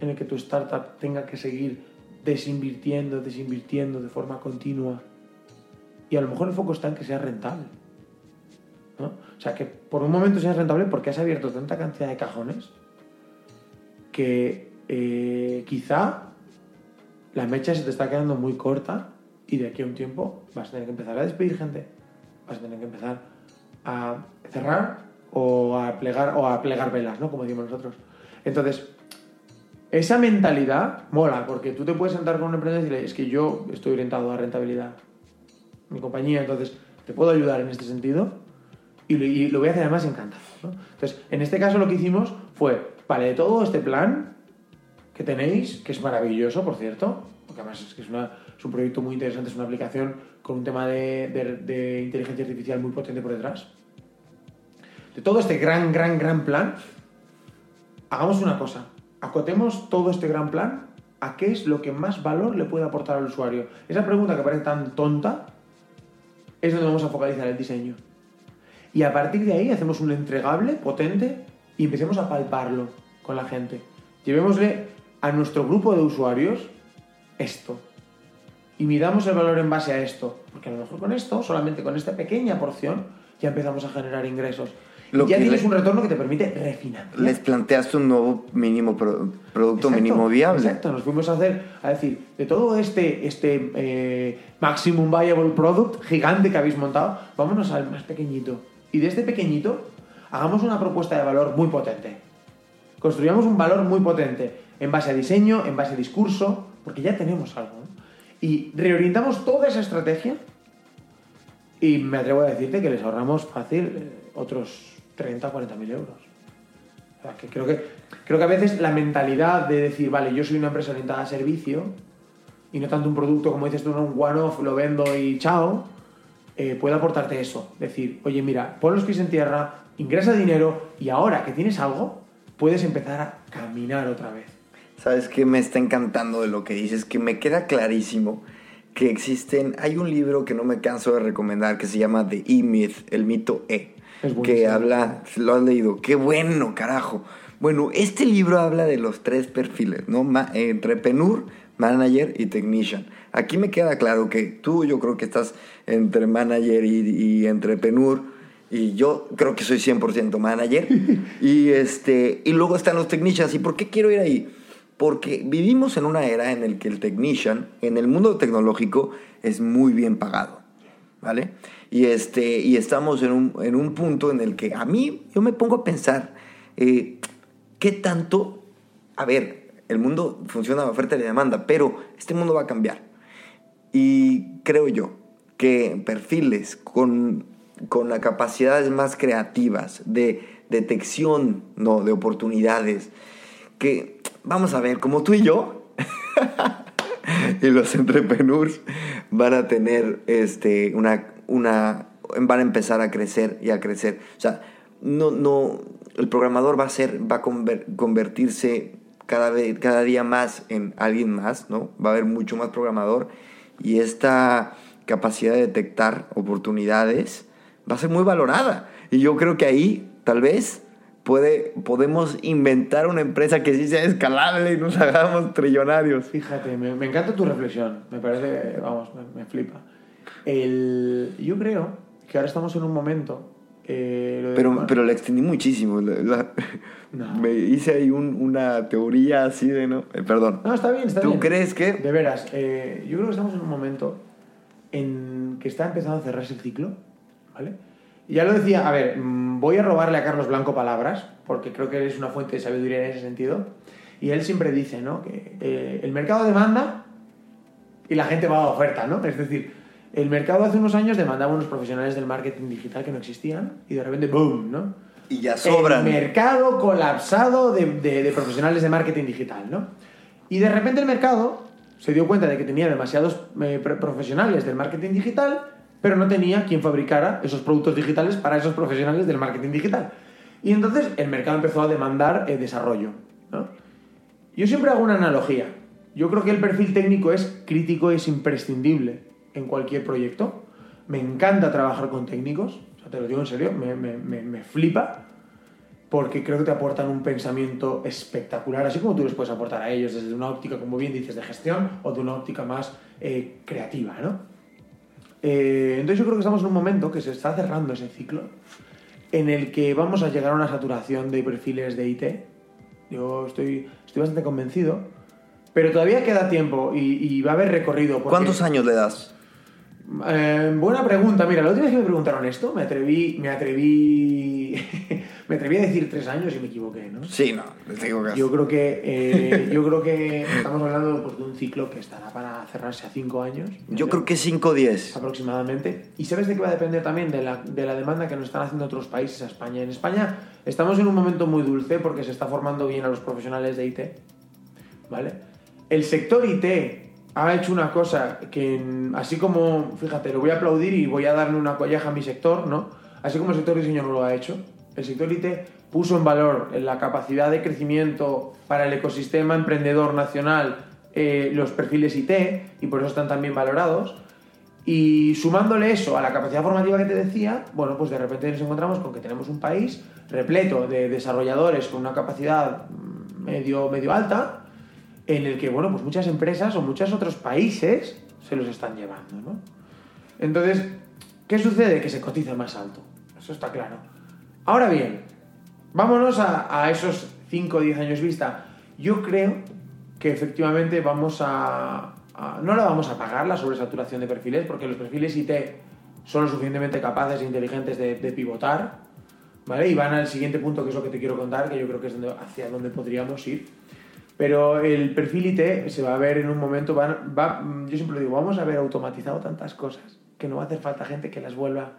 Speaker 1: en el que tu startup tenga que seguir desinvirtiendo, desinvirtiendo de forma continua. Y a lo mejor el foco está en que sea rentable. O sea, que por un momento sea rentable porque has abierto tanta cantidad de cajones que eh, quizá la mecha se te está quedando muy corta y de aquí a un tiempo vas a tener que empezar a despedir gente, vas a tener que empezar a cerrar o a plegar, o a plegar velas, ¿no? Como decimos nosotros. Entonces, esa mentalidad mola, porque tú te puedes sentar con un emprendedor y decirle, es que yo estoy orientado a rentabilidad, mi compañía, entonces te puedo ayudar en este sentido y lo, y lo voy a hacer además encantado. ¿no? Entonces, en este caso lo que hicimos fue, vale, de todo este plan que tenéis, que es maravilloso, por cierto, porque además es que es, un proyecto muy interesante, es una aplicación con un tema de- de inteligencia artificial muy potente por detrás. De todo este gran, gran, gran plan, hagamos una cosa, acotemos todo este gran plan a qué es lo que más valor le puede aportar al usuario. Esa pregunta que parece tan tonta es donde vamos a focalizar el diseño. Y a partir de ahí hacemos un entregable potente y empecemos a palparlo con la gente. Llevémosle a nuestro grupo de usuarios esto. Y midamos el valor en base a esto. Porque a lo mejor con esto, solamente con esta pequeña porción, ya empezamos a generar ingresos.
Speaker 2: Lo
Speaker 1: ya tienes un retorno que te permite refinanciar.
Speaker 2: Les planteaste un nuevo mínimo pro- producto
Speaker 1: Exacto,
Speaker 2: mínimo viable.
Speaker 1: Exacto, nos fuimos a hacer, a decir, de todo este, este eh, Maximum Viable Product gigante que habéis montado, vámonos al más pequeñito. Y de este pequeñito, hagamos una propuesta de valor muy potente. Construyamos un valor muy potente en base a diseño, en base a discurso, porque ya tenemos algo. ¿no? Y reorientamos toda esa estrategia y me atrevo a decirte que les ahorramos fácil eh, otros 30 o 40 mil euros. Que creo, que creo que a veces la mentalidad de decir, vale, yo soy una empresa orientada a servicio y no tanto un producto, como dices tú, no, un one-off, lo vendo y chao, eh, puede aportarte eso. Decir, oye, mira, pon los pies en tierra, ingresa dinero y ahora que tienes algo, puedes empezar a caminar otra vez.
Speaker 2: ¿Sabes qué me está encantando de lo que dices? Que me queda clarísimo que existen... Hay un libro que no me canso de recomendar que se llama The E-Myth, el mito E.
Speaker 1: Es
Speaker 2: que habla... ¿Lo has leído? ¡Qué bueno, carajo! Bueno, este libro habla de los tres perfiles, ¿no? Ma- eh, entrepreneur, manager y technician. Aquí me queda claro que tú yo creo que estás entre manager y, y entrepreneur y yo creo que soy 100% manager y este y luego están los technicians y por qué quiero ir ahí porque vivimos en una era en el que el technician en el mundo tecnológico es muy bien pagado ¿vale? Y, este, y estamos en un, en un punto en el que a mí yo me pongo a pensar, eh, ¿qué tanto? A ver, el mundo funciona a oferta y demanda, pero este mundo va a cambiar. Y creo yo que perfiles con, con las capacidades más creativas de detección ¿no? de oportunidades, que vamos a ver, como tú y yo, y los entrepreneurs van a tener este, una, una, van a empezar a crecer y a crecer. O sea, no, no, el programador va a ser, va a conver- convertirse cada, vez, cada día más en alguien más, ¿no? Va a haber mucho más programador y esta capacidad de detectar oportunidades va a ser muy valorada. Y yo creo que ahí, tal vez, puede, podemos inventar una empresa que sí sea escalable y nos hagamos trillonarios.
Speaker 1: Fíjate, me, encanta tu reflexión. Me parece, vamos, me flipa. El, yo creo que ahora estamos en un momento. eh, lo de-
Speaker 2: Pero, pero la extendí muchísimo. la- la-
Speaker 1: No.
Speaker 2: Me hice ahí un- una teoría así de, ¿no? Eh, perdón.
Speaker 1: No, está bien, está
Speaker 2: ¿Tú
Speaker 1: bien.
Speaker 2: crees que...?
Speaker 1: De veras, eh, yo creo que estamos en un momento en que está empezando a cerrarse el ciclo, ¿vale? Ya lo decía, a ver, mm, voy a robarle a Carlos Blanco palabras, porque creo que es una fuente de sabiduría en ese sentido. Y él siempre dice, ¿no? Que eh, el mercado demanda y la gente va a oferta, ¿no? Es decir, el mercado hace unos años demandaba unos profesionales del marketing digital que no existían y de repente, ¡boom!, ¿no?
Speaker 2: Y ya sobran.
Speaker 1: El mercado colapsado de, de- de profesionales de marketing digital, ¿no? Y de repente el mercado se dio cuenta de que tenía demasiados eh, pro- profesionales del marketing digital, pero no tenía quien fabricara esos productos digitales para esos profesionales del marketing digital. Y entonces el mercado empezó a demandar eh, desarrollo. ¿no? Yo siempre hago una analogía. Yo creo que el perfil técnico es crítico, es imprescindible en cualquier proyecto. Me encanta trabajar con técnicos, o sea, te lo digo en serio, me, me- me- me flipa, porque creo que te aportan un pensamiento espectacular, así como tú les puedes aportar a ellos desde una óptica, como bien dices, de gestión o de una óptica más eh, creativa, ¿no? Eh, entonces yo creo que estamos en un momento que se está cerrando ese ciclo en el que vamos a llegar a una saturación de perfiles de IT. Yo estoy, estoy bastante convencido, pero todavía queda tiempo y, y va a haber recorrido. porque-
Speaker 2: ¿Cuántos años le das?
Speaker 1: Eh, buena pregunta. Mira, la última vez que me preguntaron esto, me atreví, me atreví, me atreví a decir tres años y me equivoqué, ¿no?
Speaker 2: Sí, no, digo que
Speaker 1: Yo creo que, eh, yo creo que estamos hablando pues, de un ciclo que estará para cerrarse a cinco años.
Speaker 2: Yo creo que 5 o 10.
Speaker 1: aproximadamente. ¿Y sabes de qué va a depender también? De la, de la demanda que nos están haciendo otros países a España. En España estamos en un momento muy dulce porque se está formando bien a los profesionales de IT. ¿Vale? El sector IT ha hecho una cosa que, así como, fíjate, lo voy a aplaudir y voy a darle una colleja a mi sector, ¿no? Así como el sector diseño no lo ha hecho, el sector IT puso en valor la capacidad de crecimiento para el ecosistema emprendedor nacional eh, los perfiles IT y por eso están tan bien valorados. Y sumándole eso a la capacidad formativa que te decía, bueno, pues de repente nos encontramos con que tenemos un país repleto de desarrolladores con una capacidad mm, medio, medio alta, en el que, bueno, pues muchas empresas o muchos otros países se los están llevando, ¿no? Entonces, ¿qué sucede? Que se cotiza más alto. Eso está claro. Ahora bien, vámonos a, a esos 5 o 10 años vista. Yo creo que efectivamente vamos a, a- No la vamos a pagar la sobresaturación de perfiles, porque los perfiles IT son lo suficientemente capaces e inteligentes de, de pivotar, ¿vale? Y van al siguiente punto, que es lo que te quiero contar, que yo creo que es donde- hacia donde podríamos ir. Pero el perfil IT se va a ver en un momento, van- va, yo siempre digo, vamos a ver automatizado tantas cosas que no va a hacer falta gente que las vuelva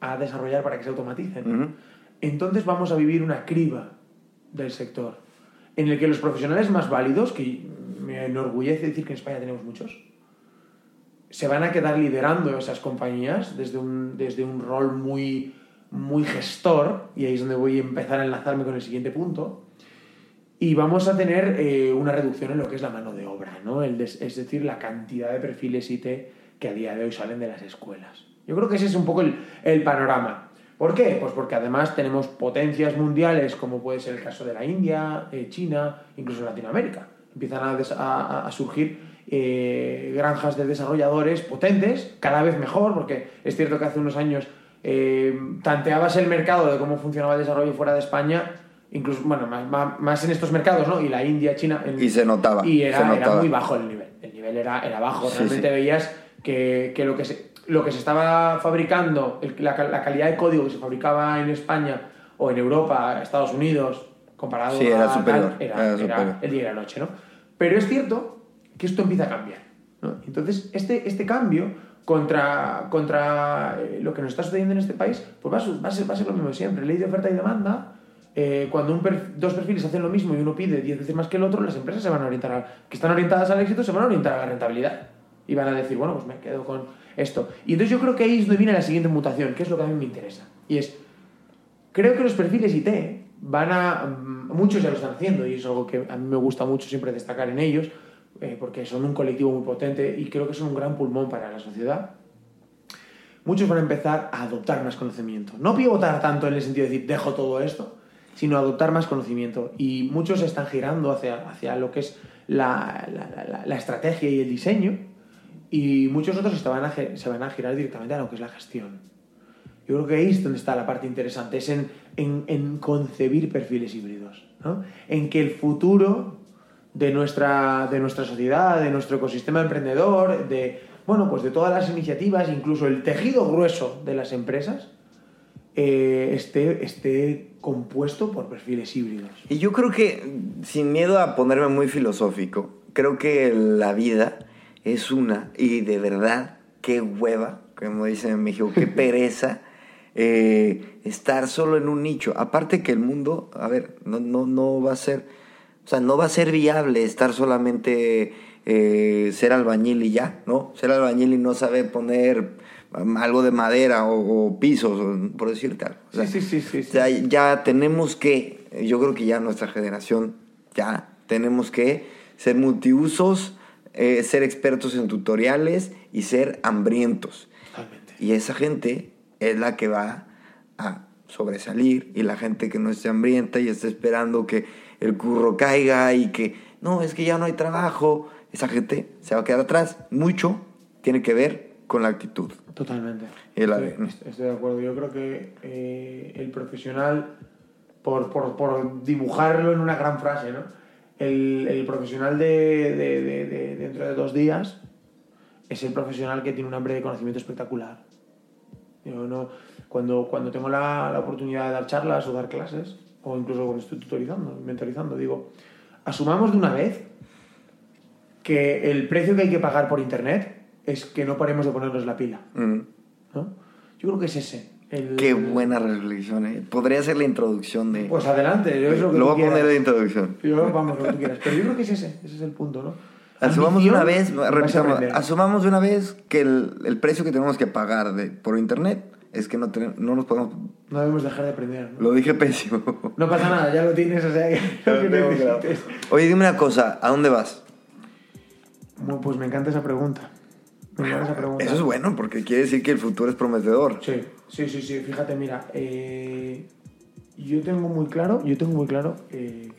Speaker 1: a desarrollar para que se automaticen.
Speaker 2: Ujú.
Speaker 1: Entonces vamos a vivir una criba del sector en el que los profesionales más válidos, que me enorgullece decir que en España tenemos muchos, se van a quedar liderando esas compañías desde un, desde un rol muy, muy gestor, y ahí es donde voy a empezar a enlazarme con el siguiente punto, y vamos a tener eh, una reducción en lo que es la mano de obra, ¿no? El es decir, la cantidad de perfiles IT que a día de hoy salen de las escuelas. Yo creo que ese es un poco el, panorama. ¿Por qué? Pues porque además tenemos potencias mundiales, como puede ser el caso de la India, eh, China, incluso Latinoamérica. Empiezan a, a- surgir eh, granjas de desarrolladores potentes, cada vez mejor, porque es cierto que hace unos años tanteabas el mercado de cómo funcionaba el desarrollo fuera de España, incluso, bueno, más, más- en estos mercados, ¿no? Y la India, China... en-
Speaker 2: Y se notaba,
Speaker 1: Y
Speaker 2: se
Speaker 1: era, era
Speaker 2: notaba.
Speaker 1: muy bajo el nivel. El nivel era, era bajo.
Speaker 2: Sí,
Speaker 1: Realmente
Speaker 2: sí.
Speaker 1: veías que, que lo que se lo que se estaba fabricando, el- la, la calidad de código que se fabricaba en España o en Europa, Estados Unidos, comparado
Speaker 2: Sí, era
Speaker 1: a
Speaker 2: superior,
Speaker 1: tal, era,
Speaker 2: era
Speaker 1: era
Speaker 2: superior.
Speaker 1: el día y la noche, ¿no? Pero es cierto que esto empieza a cambiar, ¿no? Entonces, este, este cambio contra, contra eh, lo que nos está sucediendo en este país, pues va a, va a ser, va a ser lo mismo siempre. Ley de oferta y demanda, eh, cuando un dos perfiles hacen lo mismo y uno pide 10 veces más que el otro, las empresas se van a orientar, a- que están orientadas al éxito, se van a orientar a la rentabilidad. Y van a decir, bueno, pues me quedo con esto. Y entonces yo creo que ahí es donde viene la siguiente mutación, que es lo que a mí me interesa. Y es, creo que los perfiles IT van a... mm, Muchos ya lo están haciendo y es algo que a mí me gusta mucho siempre destacar en ellos, eh, porque son un colectivo muy potente y creo que son un gran pulmón para la sociedad. Muchos van a empezar a adoptar más conocimiento. No pivotar tanto en el sentido de decir, dejo todo esto, sino adoptar más conocimiento. Y muchos están girando hacia, hacia lo que es la, la- la- la estrategia y el diseño, y muchos otros se van, a, se van a girar directamente a lo que es la gestión. Yo creo que ahí es donde está la parte interesante, es en, en- en concebir perfiles híbridos, ¿no? en que el futuro de nuestra, de nuestra sociedad, de nuestro ecosistema emprendedor, de, bueno, pues de todas las iniciativas, incluso el tejido grueso de las empresas, eh, esté, esté compuesto por perfiles híbridos.
Speaker 2: Y yo creo que, sin miedo a ponerme muy filosófico, creo que la vida es una, y de verdad, qué hueva, como dicen en México, qué pereza eh, estar solo en un nicho. Aparte que el mundo, a ver, no, no, no va a ser, o sea, no va a ser viable estar solamente eh, ser albañil y ya, ¿no? Ser albañil y no saber poner algo de madera o, o pisos, o- por decirte algo. O sea,
Speaker 1: Sí, sí, sí,
Speaker 2: sea, ya tenemos que, yo creo que ya nuestra generación, ya tenemos que ser multiusos, eh, ser expertos en tutoriales y ser hambrientos.
Speaker 1: Totalmente.
Speaker 2: Y esa gente es la que va a sobresalir y la gente que no esté hambrienta y está esperando que el curro caiga y que no, es que ya no hay trabajo, esa gente se va a quedar atrás. Mucho tiene que ver con la actitud.
Speaker 1: Totalmente. Estoy, estoy de acuerdo. Yo creo que eh, el profesional, por, por, por dibujarlo en una gran frase, ¿no? El, el profesional de, de- de- de dentro de dos días es el profesional que tiene un hambre de conocimiento espectacular. Yo no, cuando, cuando tengo la, la oportunidad de dar charlas o dar clases, o incluso cuando estoy tutorizando, mentorizando, digo, asumamos de una vez que el precio que hay que pagar por Internet es que no paremos de ponernos la pila.
Speaker 2: Mm.
Speaker 1: ¿no? Yo creo que es ese. el-
Speaker 2: Qué buena reflexión, ¿eh? Podría ser la introducción de...
Speaker 1: Pues adelante, yo es lo que
Speaker 2: lo voy a poner de introducción.
Speaker 1: Yo, vamos, lo que tú quieras. Pero yo creo que es ese, ese es el punto, ¿no?
Speaker 2: Asumamos de
Speaker 1: Ambición,
Speaker 2: una vez, repitamos, asumamos de una vez que el, el precio que tenemos que pagar de, por internet es que no, tenemos, no nos podemos...
Speaker 1: No debemos dejar de aprender. ¿no?
Speaker 2: Lo dije pésimo.
Speaker 1: No pasa nada, ya lo tienes, o sea, que.
Speaker 2: Oye, dime una cosa, ¿a dónde vas?
Speaker 1: Bueno, Pues me encanta esa pregunta. Esa pregunta.
Speaker 2: Eso es bueno, porque quiere decir que el futuro es prometedor.
Speaker 1: Sí, sí, sí, sí. Fíjate, mira, eh, yo tengo muy claro, yo tengo muy claro, eh,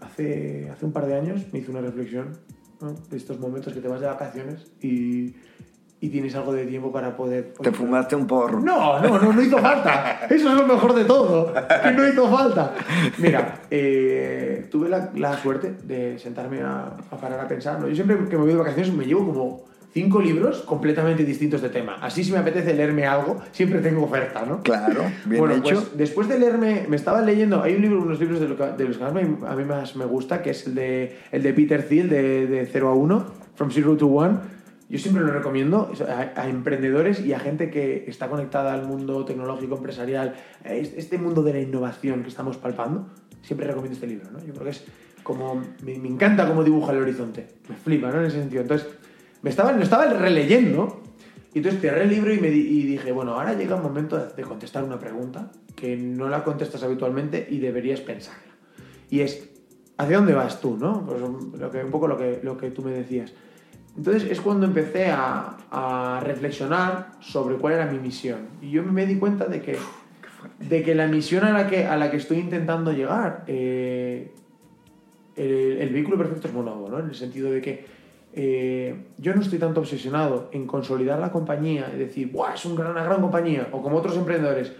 Speaker 1: hace, hace un par de años me hice una reflexión ¿no? de estos momentos que te vas de vacaciones y, y tienes algo de tiempo para poder...
Speaker 2: Te fumaste un porro.
Speaker 1: No, no, no, no hizo falta. Eso es lo mejor de todo. Que no hizo falta. Mira, eh, tuve la, la suerte de sentarme a, a parar a pensar. ¿no? Yo siempre que me voy de vacaciones me llevo como cinco libros completamente distintos de tema. Así si me apetece leerme algo, siempre tengo oferta, ¿no?
Speaker 2: Claro, bien
Speaker 1: bueno,
Speaker 2: hecho.
Speaker 1: pues después de leerme, me estaba leyendo, hay un libro, unos libros de, los que a mí más me gusta, que es el de, el de Peter Thiel, de, de 0 a 1, From Zero to One. Yo siempre lo recomiendo a, a emprendedores y a gente que está conectada al mundo tecnológico, empresarial, este este mundo de la innovación que estamos palpando. Siempre recomiendo este libro, ¿no? Yo creo que es como... Me, me encanta cómo dibuja el horizonte. Me flipa, ¿no? En ese sentido. Entonces, me estaba, lo estaba releyendo y entonces cerré el libro y, me di- y dije, bueno, ahora llega el momento de, de contestar una pregunta que no la contestas habitualmente y deberías pensarla. Y es, ¿hacia dónde vas tú? ¿no? Pues lo que, un poco lo que, lo que tú me decías. Entonces es cuando empecé a, a reflexionar sobre cuál era mi misión. Y yo me di cuenta de que, de que la misión a la que, a la que estoy intentando llegar, eh, el, el vehículo perfecto es Monovo, ¿no? En el sentido de que eh, yo no estoy tanto obsesionado en consolidar la compañía y decir, ¡buah! Es una gran compañía. O como otros emprendedores,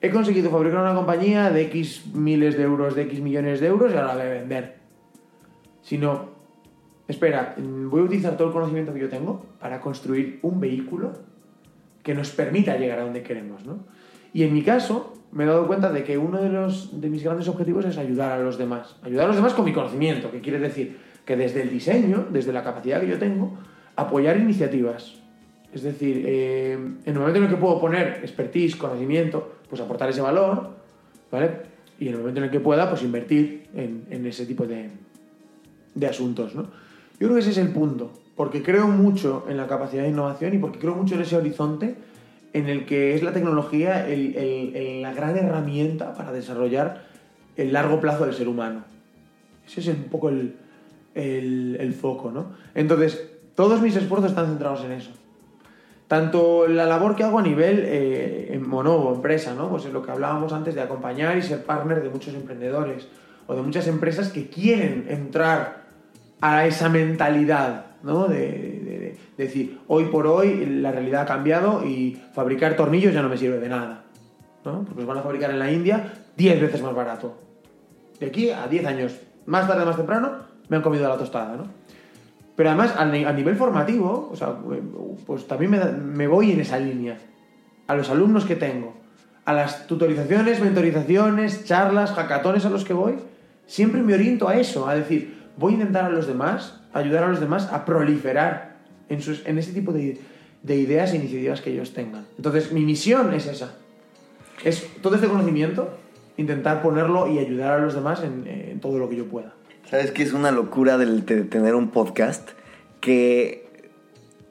Speaker 1: he conseguido fabricar una compañía de X miles de euros, de X millones de euros y ahora la voy a vender. Sino, espera, voy a utilizar todo el conocimiento que yo tengo para construir un vehículo que nos permita llegar a donde queremos, ¿no? Y en mi caso, me he dado cuenta de que uno de, los, de mis grandes objetivos es ayudar a los demás. Ayudar a los demás con mi conocimiento, que quiere decir que desde el diseño, desde la capacidad que yo tengo, apoyar iniciativas. Es decir, eh, en el momento en el que puedo poner expertise, conocimiento, pues aportar ese valor, ¿vale? Y en el momento en el que pueda, pues invertir en, ese tipo de, de asuntos, ¿no? Yo creo que ese es el punto, porque creo mucho en la capacidad de innovación y porque creo mucho en ese horizonte en el que es la tecnología el- la gran herramienta para desarrollar el largo plazo del ser humano. Ese es un poco el, el- foco, ¿no? Entonces, todos mis esfuerzos están centrados en eso. Tanto la labor que hago a nivel eh, en Monovo, empresa, ¿no? Pues es lo que hablábamos antes de acompañar y ser partner de muchos emprendedores o de muchas empresas que quieren entrar a esa mentalidad, ¿no? De, de- de decir, hoy por hoy la realidad ha cambiado y fabricar tornillos ya no me sirve de nada, ¿no? Porque los van a fabricar en la India 10 veces más barato. De aquí a 10 años, más tarde, más temprano, me han comido la tostada, ¿no? Pero además, a, ni- a nivel formativo, sea, pues también me, voy en esa línea. A los alumnos que tengo, a las tutorizaciones, mentorizaciones, charlas, hackatones a los que voy, siempre me oriento a eso, a decir, voy a intentar a los demás, ayudar a los demás a proliferar en, ese tipo de, de ideas e iniciativas que ellos tengan. Entonces, mi misión es esa. Es todo este conocimiento, intentar ponerlo y ayudar a los demás en todo lo que yo pueda.
Speaker 2: ¿Sabes qué es una locura del de tener un podcast? Que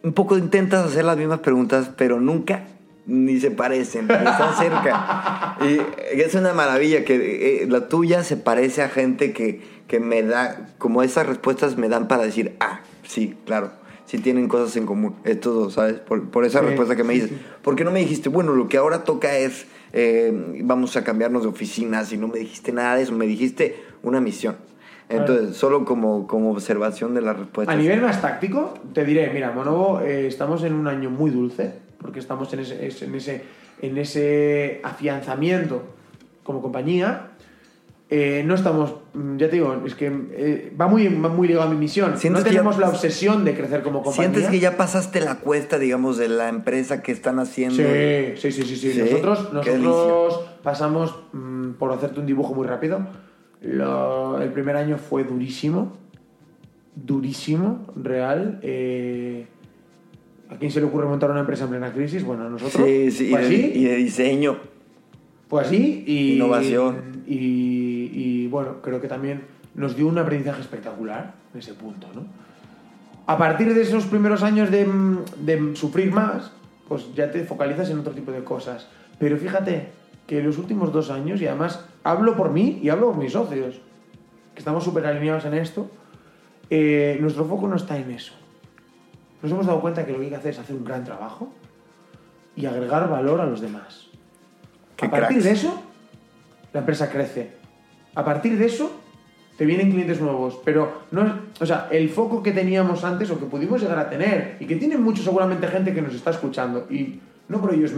Speaker 2: un poco intentas hacer las mismas preguntas, pero nunca ni se parecen, ni están cerca. Y es una maravilla que eh, la tuya se parece a gente que, que me da, como esas respuestas me dan para decir, ah, sí, claro, sí tienen cosas en común, estos dos, ¿sabes? Por, por esa
Speaker 1: Sí,
Speaker 2: respuesta que me
Speaker 1: sí,
Speaker 2: dices.
Speaker 1: sí.
Speaker 2: ¿Por qué no me dijiste, bueno, lo que ahora toca es, eh, vamos a cambiarnos de oficinas y no me dijiste nada de eso, me dijiste una misión. Entonces, solo como, como observación de las respuestas.
Speaker 1: A nivel más táctico, te diré, mira, Monovo, eh, estamos en un año muy dulce, porque estamos en ese, es- en ese, en ese afianzamiento como compañía. Eh, no estamos, mm, ya te digo, es que eh, va, muy, va muy ligado a mi misión.
Speaker 2: ¿Sientes
Speaker 1: No
Speaker 2: que ya-
Speaker 1: tenemos la obsesión de crecer como compañía.
Speaker 2: ¿Sientes que ya pasaste la cuesta, digamos, de la empresa que están haciendo?
Speaker 1: Sí, sí, sí, sí. sí.
Speaker 2: Sí,
Speaker 1: Nosotros, nosotros pasamos, mm, por hacerte un dibujo muy rápido, lo- el primer año fue durísimo, durísimo, real. eh, ¿A quién se le ocurre montar una empresa en plena crisis? Bueno, a nosotros.
Speaker 2: Sí, sí, y de,
Speaker 1: así,
Speaker 2: y de diseño.
Speaker 1: fue así y...
Speaker 2: Innovación.
Speaker 1: Y, y, bueno, creo que también nos dio un aprendizaje espectacular en ese punto, ¿no? A partir de esos primeros años de, de sufrir más, pues ya te focalizas en otro tipo de cosas. Pero fíjate que los últimos dos años, y además hablo por mí y hablo por mis socios, que estamos súper alineados en esto, eh, nuestro foco no está en eso. Nos hemos dado cuenta que lo que hay que hacer es hacer un gran trabajo y agregar valor a los demás.
Speaker 2: Qué
Speaker 1: a partir
Speaker 2: cracks.
Speaker 1: de eso, la empresa crece. A partir de eso, te vienen clientes nuevos. Pero, no o sea, el foco que teníamos antes o que pudimos llegar a tener y que tiene mucho seguramente gente que nos está escuchando y no por ello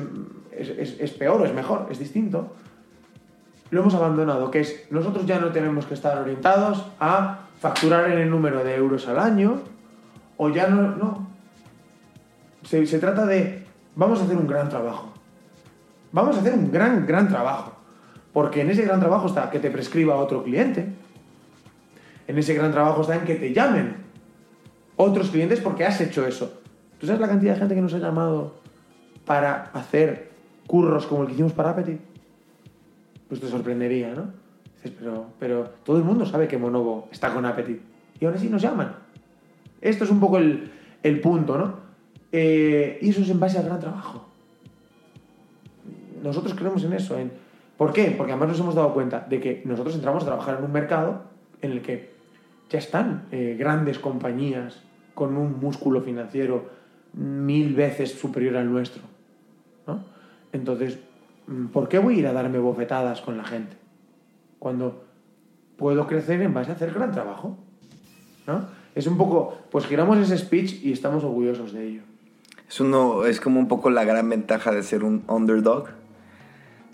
Speaker 1: es, es- peor o es mejor, es distinto, lo hemos abandonado, que es nosotros ya no tenemos que estar orientados a facturar en el número de euros al año o ya no, no. Se, se trata de, vamos a hacer un gran trabajo. Vamos a hacer un gran, gran trabajo. Porque en ese gran trabajo está que te prescriba otro cliente. En ese gran trabajo está en que te llamen otros clientes porque has hecho eso. ¿Tú sabes la cantidad de gente que nos ha llamado para hacer curros como el que hicimos para Appetit? Pues te sorprendería, ¿no? Pero, pero todo el mundo sabe que Monovo está con Appetit. Y aún así nos llaman. Esto es un poco el, el punto, ¿no? Eh, y eso es en base al gran trabajo. Nosotros creemos en eso. ¿Por qué? Porque además nos hemos dado cuenta de que nosotros entramos a trabajar en un mercado en el que ya están eh, grandes compañías con un músculo financiero mil veces superior al nuestro. Entonces, mm, ¿por qué voy a ir a darme bofetadas con la gente? Cuando puedo crecer en base a hacer gran trabajo. ¿no? Es un poco, pues giramos ese speech y estamos orgullosos de ello.
Speaker 2: Es, uno, es como un poco la gran ventaja de ser un underdog.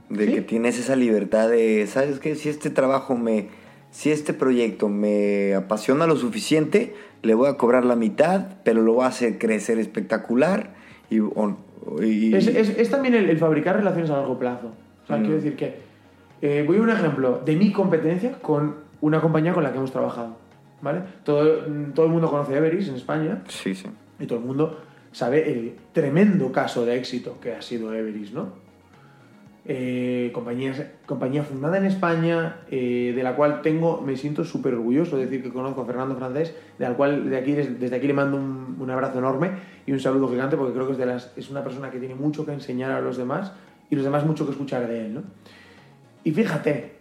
Speaker 2: De
Speaker 1: Sí.
Speaker 2: que tienes esa libertad de, ¿sabes qué? Si este trabajo me... Si este proyecto me apasiona lo suficiente, le voy a cobrar la mitad, pero lo voy a hacer crecer espectacular. Y, o- y-
Speaker 1: Es, es- es también el, el fabricar relaciones a largo plazo. O sea,
Speaker 2: Mm.
Speaker 1: quiero decir que eh, voy a un ejemplo de mi competencia con una compañía con la que hemos trabajado. ¿vale? Todo, todo el mundo conoce Everis en España
Speaker 2: Sí, sí.
Speaker 1: y todo el mundo sabe el tremendo caso de éxito que ha sido Everis, ¿no? Eh, compañía, fundada en España, eh, de la cual tengo, me siento súper orgulloso de decir que conozco a Fernando Francés, de la cual de aquí, desde, aquí le mando un, abrazo enorme y un saludo gigante porque creo que es, de las, es una persona que tiene mucho que enseñar a los demás y los demás mucho que escuchar de él, ¿no? Y fíjate,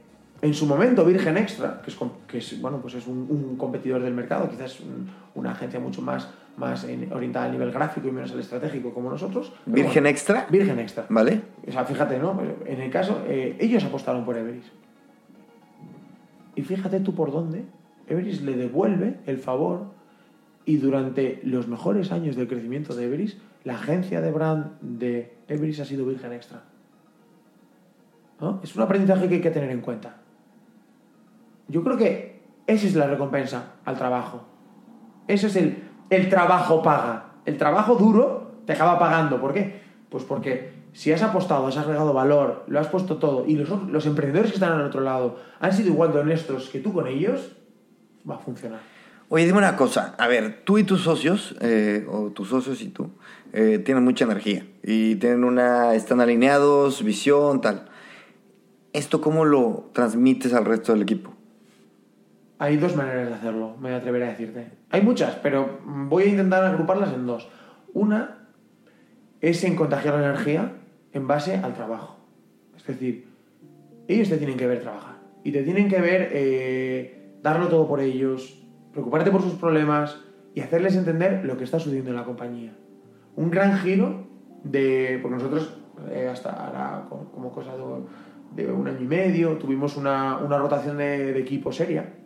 Speaker 1: en su momento Virgen Extra, que es, que es, bueno, pues es un, un competidor del mercado, quizás un- una agencia mucho más, más en- orientada al nivel gráfico y menos al estratégico como nosotros.
Speaker 2: ¿Virgen
Speaker 1: bueno,
Speaker 2: Extra?
Speaker 1: Virgen Extra.
Speaker 2: ¿Vale?
Speaker 1: O sea, fíjate, ¿no? En el caso, eh, ellos apostaron por Everis. Y fíjate tú por dónde. Everis le devuelve el favor y durante los mejores años del crecimiento de Everis, la agencia de brand de Everis ha sido Virgen Extra. ¿No? Es un aprendizaje que hay que tener en cuenta. Yo creo que esa es la recompensa al trabajo. Ese es el, el trabajo paga. El trabajo duro te acaba pagando. ¿Por qué? Pues porque si has apostado, has agregado valor, lo has puesto todo y los, los emprendedores que están al otro lado han sido igual de honestos que tú con ellos, va a funcionar.
Speaker 2: Oye, dime una cosa. A ver, tú y tus socios, eh, o tus socios y tú, eh, tienen mucha energía y tienen una, están alineados, visión, tal. ¿Esto cómo lo transmites al resto del equipo?
Speaker 1: Hay dos maneras de hacerlo, me atreveré a decirte. Hay muchas, pero voy a intentar agruparlas en dos. Una es en contagiar la energía en base al trabajo. Es decir, ellos te tienen que ver trabajar y te tienen que ver eh, darlo todo por ellos, preocuparte por sus problemas y hacerles entender lo que está sucediendo en la compañía. Un gran giro de... Porque nosotros eh, hasta ahora, como, cosa de, de un año y medio, tuvimos una, una rotación de, de equipo seria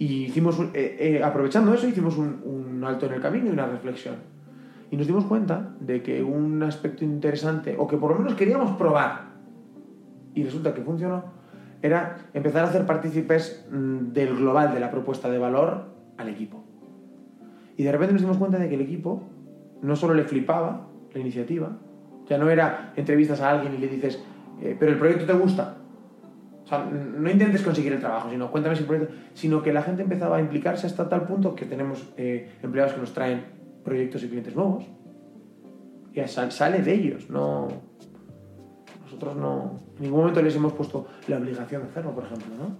Speaker 1: y hicimos, eh, eh, aprovechando eso, hicimos un, un alto en el camino y una reflexión. Y nos dimos cuenta de que un aspecto interesante, o que por lo menos queríamos probar, y resulta que funcionó, era empezar a hacer partícipes mm, del global de la propuesta de valor al equipo. Y de repente nos dimos cuenta de que el equipo no solo le flipaba la iniciativa, ya no era entrevistas a alguien y le dices, eh, pero el proyecto te gusta. No intentes conseguir el trabajo, sino cuéntame sino que la gente empezaba a implicarse hasta tal punto que tenemos eh, empleados que nos traen proyectos y clientes nuevos. Y sal- sale de ellos, no, nosotros no, en ningún momento les hemos puesto la obligación de hacerlo, por ejemplo, ¿no?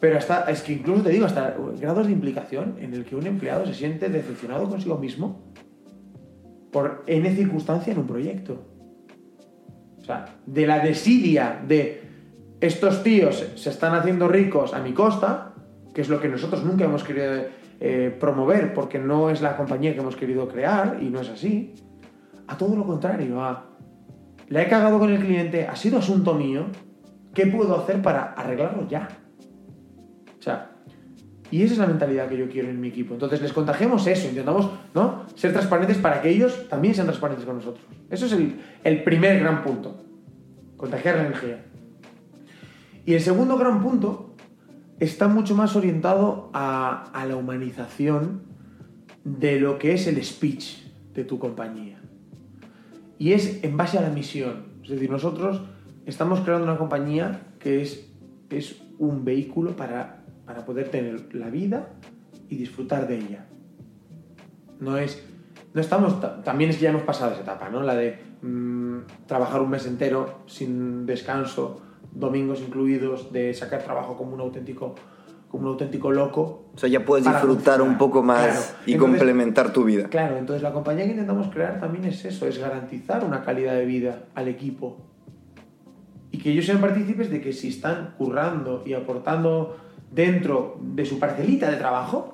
Speaker 1: Pero hasta, es que incluso te digo, hasta grados de implicación en el que un empleado se siente decepcionado consigo mismo por N circunstancia en un proyecto. O sea, de la desidia de estos tíos se están haciendo ricos a mi costa, que es lo que nosotros nunca hemos querido eh, promover porque no es la compañía que hemos querido crear y no es así, a todo lo contrario, a la he cagado con el cliente, ha sido asunto mío, ¿qué puedo hacer para arreglarlo ya? O sea, y esa es la mentalidad que yo quiero en mi equipo. Entonces les contagiamos eso, intentamos ¿no? ser transparentes para que ellos también sean transparentes con nosotros. Eso es el, el primer gran punto, contagiar la energía. Y el segundo gran punto está mucho más orientado a, a la humanización de lo que es el speech de tu compañía. Y es en base a la misión. Es decir, nosotros estamos creando una compañía que es, es un vehículo para, para poder tener la vida y disfrutar de ella. No es. No estamos. ta- También es que ya hemos pasado esa etapa, ¿no? La de mm, trabajar un mes entero sin descanso, domingos incluidos, de sacar trabajo como un auténtico, como un auténtico loco.
Speaker 2: O sea, ya puedes disfrutar
Speaker 1: funcionar.
Speaker 2: un poco más
Speaker 1: Claro.
Speaker 2: y
Speaker 1: Entonces-
Speaker 2: complementar tu vida.
Speaker 1: Claro, entonces la compañía que intentamos crear también es eso, es garantizar una calidad de vida al equipo. Y que ellos sean partícipes de que si están currando y aportando dentro de su parcelita de trabajo,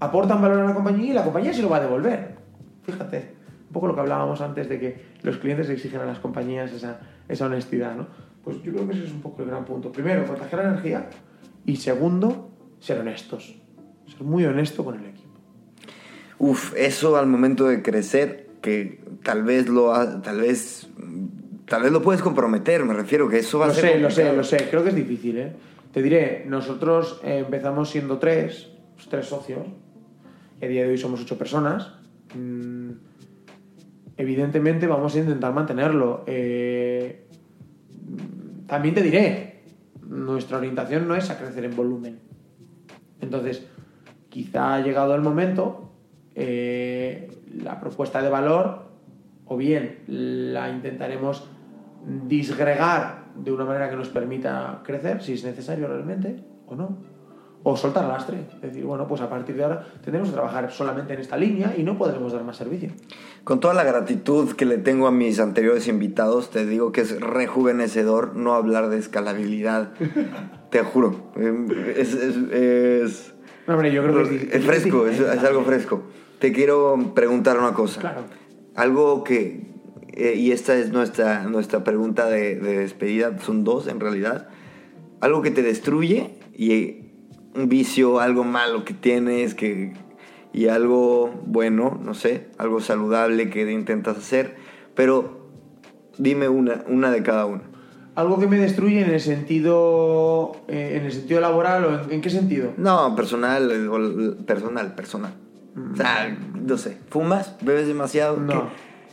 Speaker 1: aportan valor a la compañía y la compañía se lo va a devolver. Fíjate, un poco lo que hablábamos antes de que los clientes exigen a las compañías esa, esa honestidad, ¿no? Pues yo creo que ese es un poco el gran punto. Primero, proteger la energía y segundo, ser honestos. Ser muy honesto con el equipo.
Speaker 2: Uf, eso al momento de crecer, que tal vez lo ha- tal vez tal vez lo puedes comprometer, me refiero que eso va
Speaker 1: Lo
Speaker 2: a ser
Speaker 1: sé, lo sé, lo sé. Creo que es difícil, ¿eh? Te diré, nosotros empezamos siendo tres, tres socios, y a día de hoy somos ocho personas. Mm, evidentemente vamos a intentar mantenerlo. Eh, también te diré, nuestra orientación no es a crecer en volumen. Entonces, quizá ha llegado el momento, eh, la propuesta de valor, o bien la intentaremos disgregar de una manera que nos permita crecer, si es necesario realmente, o no. O soltar lastre. Es decir, bueno, pues a partir de ahora tendremos que trabajar solamente en esta línea y no podremos dar más servicio.
Speaker 2: Con toda la gratitud que le tengo a mis anteriores invitados, te digo que es rejuvenecedor no hablar de escalabilidad. te juro. Eh, Es, es- es-
Speaker 1: No, hombre, yo creo que es, di-
Speaker 2: es fresco, es, algo fresco. Te quiero preguntar una cosa.
Speaker 1: Claro.
Speaker 2: Algo que, eh, y esta es nuestra, nuestra pregunta de, de despedida, son dos en realidad. Algo que te destruye y vicio, algo malo que tienes que, y algo bueno, no sé, algo saludable que intentas hacer. Pero dime una, una de cada uno.
Speaker 1: Algo que me destruye en el sentido, eh, en el sentido laboral o en, ¿en qué sentido?
Speaker 2: No, personal, eh, personal, personal. O sea, no sé, fumas, bebes demasiado,
Speaker 1: No.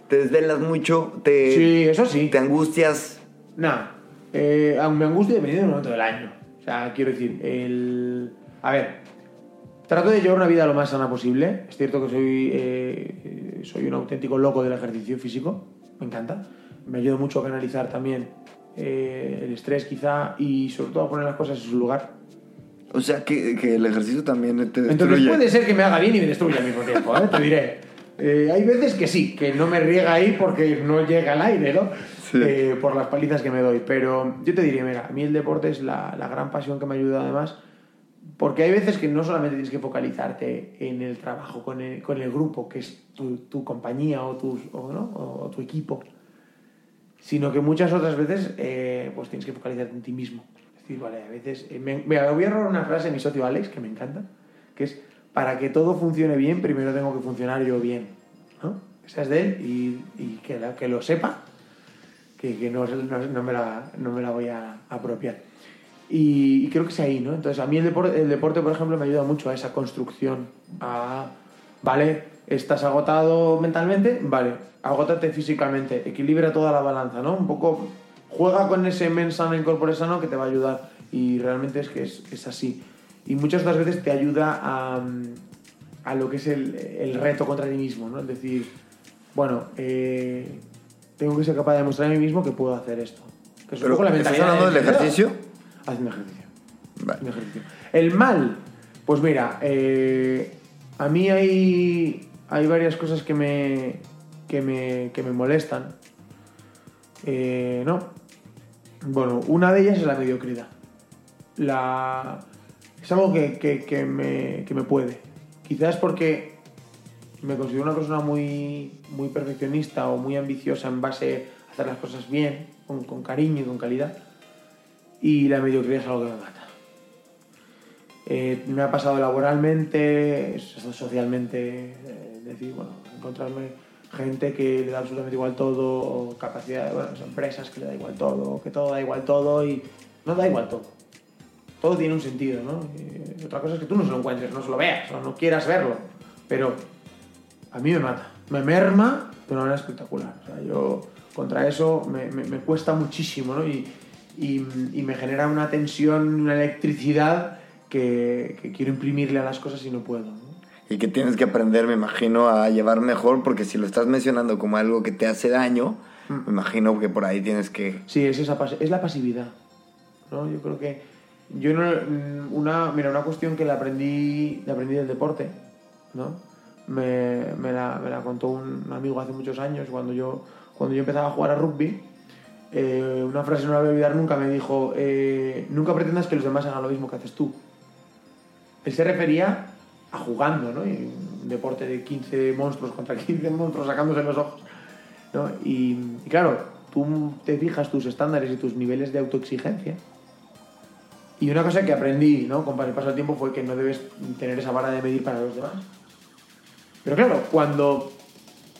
Speaker 2: te desvelas mucho, te,
Speaker 1: Sí, eso sí.
Speaker 2: te angustias.
Speaker 1: Nada, eh, aún me angustia dependiendo del momento del año. O sea, quiero decir, el... A ver, trato de llevar una vida lo más sana posible. Es cierto que soy, eh, soy un auténtico loco del ejercicio físico, me encanta. Me ayuda mucho a canalizar también eh, el estrés quizá y sobre todo a poner las cosas en su lugar.
Speaker 2: O sea, que, que el ejercicio también te destruye.
Speaker 1: Entonces puede ser que me haga bien y me destruya al mismo tiempo, ¿eh? te diré. Eh, hay veces que sí, que no me riega ahí porque no llega al aire, ¿no?
Speaker 2: Sí.
Speaker 1: Eh, por las palizas que me doy. Pero yo te diría, mira, a mí el deporte es la, la gran pasión que me ayuda además. Porque hay veces que no solamente tienes que focalizarte en el trabajo con el, con el grupo, que es tu, tu compañía o, tus, o, ¿no? o tu equipo, sino que muchas otras veces eh, pues tienes que focalizarte en ti mismo. Es decir, vale, a veces... eh, me, mira, voy a robar una frase de mi socio Alex, que me encanta, que es, para que todo funcione bien, primero tengo que funcionar yo bien. ¿no? Esa es de él y, y que, la- que lo sepa, que, que no, no- no me la, no me la voy a apropiar. Y, y creo que es ahí, ¿no? Entonces, a mí el deporte, el deporte, por ejemplo, me ayuda mucho a esa construcción, a, vale, estás agotado mentalmente, vale, agótate físicamente, equilibra toda la balanza, ¿no? Un poco, juega con ese men sano y corpore sano que te va a ayudar. Y realmente es que es, es así. Y muchas otras veces te ayuda a, a lo que es el, el reto contra ti mismo, ¿no? Es decir, bueno, eh, tengo que ser capaz de demostrar a mí mismo que puedo hacer esto. Que es un poco la
Speaker 2: ¿estás hablando del ejercicio?
Speaker 1: Haciendo ejercicio.
Speaker 2: Vale.
Speaker 1: haciendo ejercicio. El mal, pues mira, eh, a mí hay, hay varias cosas que me, que me, que me molestan. Eh, no. Bueno, una de ellas es la mediocridad. La, es algo que, que- que me, que me puede. Quizás porque me considero una persona muy, muy perfeccionista o muy ambiciosa en base a hacer las cosas bien, con, cariño y con calidad. Y la mediocridad es algo que me mata. Eh, me ha pasado laboralmente, so- socialmente, eh, decir, bueno, encontrarme gente que le da absolutamente igual todo, o capacidad, bueno, empresas que le da igual todo, que todo da igual todo y no da igual todo. Todo tiene un sentido, ¿no? Y otra cosa es que tú no se lo encuentres, no se lo veas o no quieras verlo, pero a mí me mata, me merma de una manera espectacular. O sea, yo contra eso me, me- me cuesta muchísimo, ¿no? Y, y- y me genera una tensión, una electricidad que, que quiero imprimirle a las cosas y no puedo. ¿no?
Speaker 2: Y que tienes que aprender, me imagino, a llevar mejor, porque si lo estás mencionando como algo que te hace daño, me imagino que por ahí tienes que...
Speaker 1: Sí, es, esa, es la pasividad. ¿no? Yo creo que. Yo no. mm, Una, mira, una cuestión que la aprendí, la aprendí del deporte, ¿no? Me, la, contó un amigo hace muchos años, cuando yo, cuando yo empezaba a jugar a rugby. eh, una frase no la voy a olvidar nunca, me dijo: eh, Nunca pretendas que los demás hagan lo mismo que haces tú. Él se refería a jugando, ¿no? Un deporte de 15 monstruos contra 15 monstruos sacándose los ojos. ¿no? Y, y claro, tú te fijas tus estándares y tus niveles de autoexigencia. Y una cosa que aprendí ¿no? con el paso del tiempo fue que no debes tener esa vara de medir para los demás. Pero claro, cuando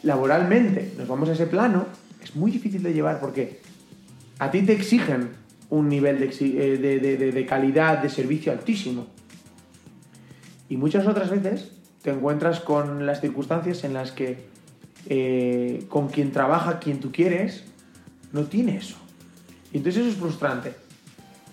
Speaker 1: laboralmente nos vamos a ese plano, es muy difícil de llevar porque a ti te exigen un nivel de, eh, calidad, de servicio altísimo. Y muchas otras veces te encuentras con las circunstancias en las que eh, con quien trabaja, quien tú quieres, no tiene eso. Y entonces eso es frustrante.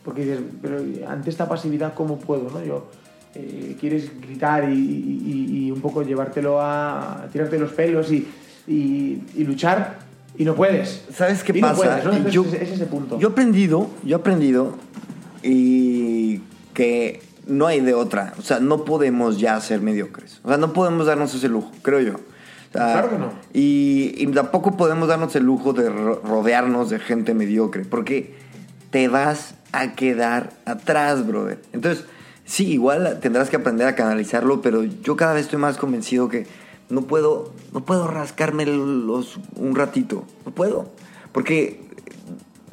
Speaker 1: Porque dices, pero ante esta pasividad, ¿cómo puedo? ¿no? Yo, eh, quieres gritar y, y- y- un poco llevártelo a, a tirarte los pelos y, y- luchar y no puedes.
Speaker 2: ¿Sabes qué
Speaker 1: Y no
Speaker 2: pasa?
Speaker 1: puedes, ¿no? Entonces
Speaker 2: Yo-
Speaker 1: es, es ese punto.
Speaker 2: Yo he aprendido, yo he aprendido y que no hay de otra. O sea, no podemos ya ser mediocres. O sea, no podemos darnos ese lujo, creo yo. O sea,
Speaker 1: Claro que no.
Speaker 2: Y, y tampoco podemos darnos el lujo de ro- rodearnos de gente mediocre, porque te vas a quedar atrás, brother. Entonces, sí, igual tendrás que aprender a canalizarlo, pero yo cada vez estoy más convencido que no puedo, no puedo rascarme los un ratito. No puedo. Porque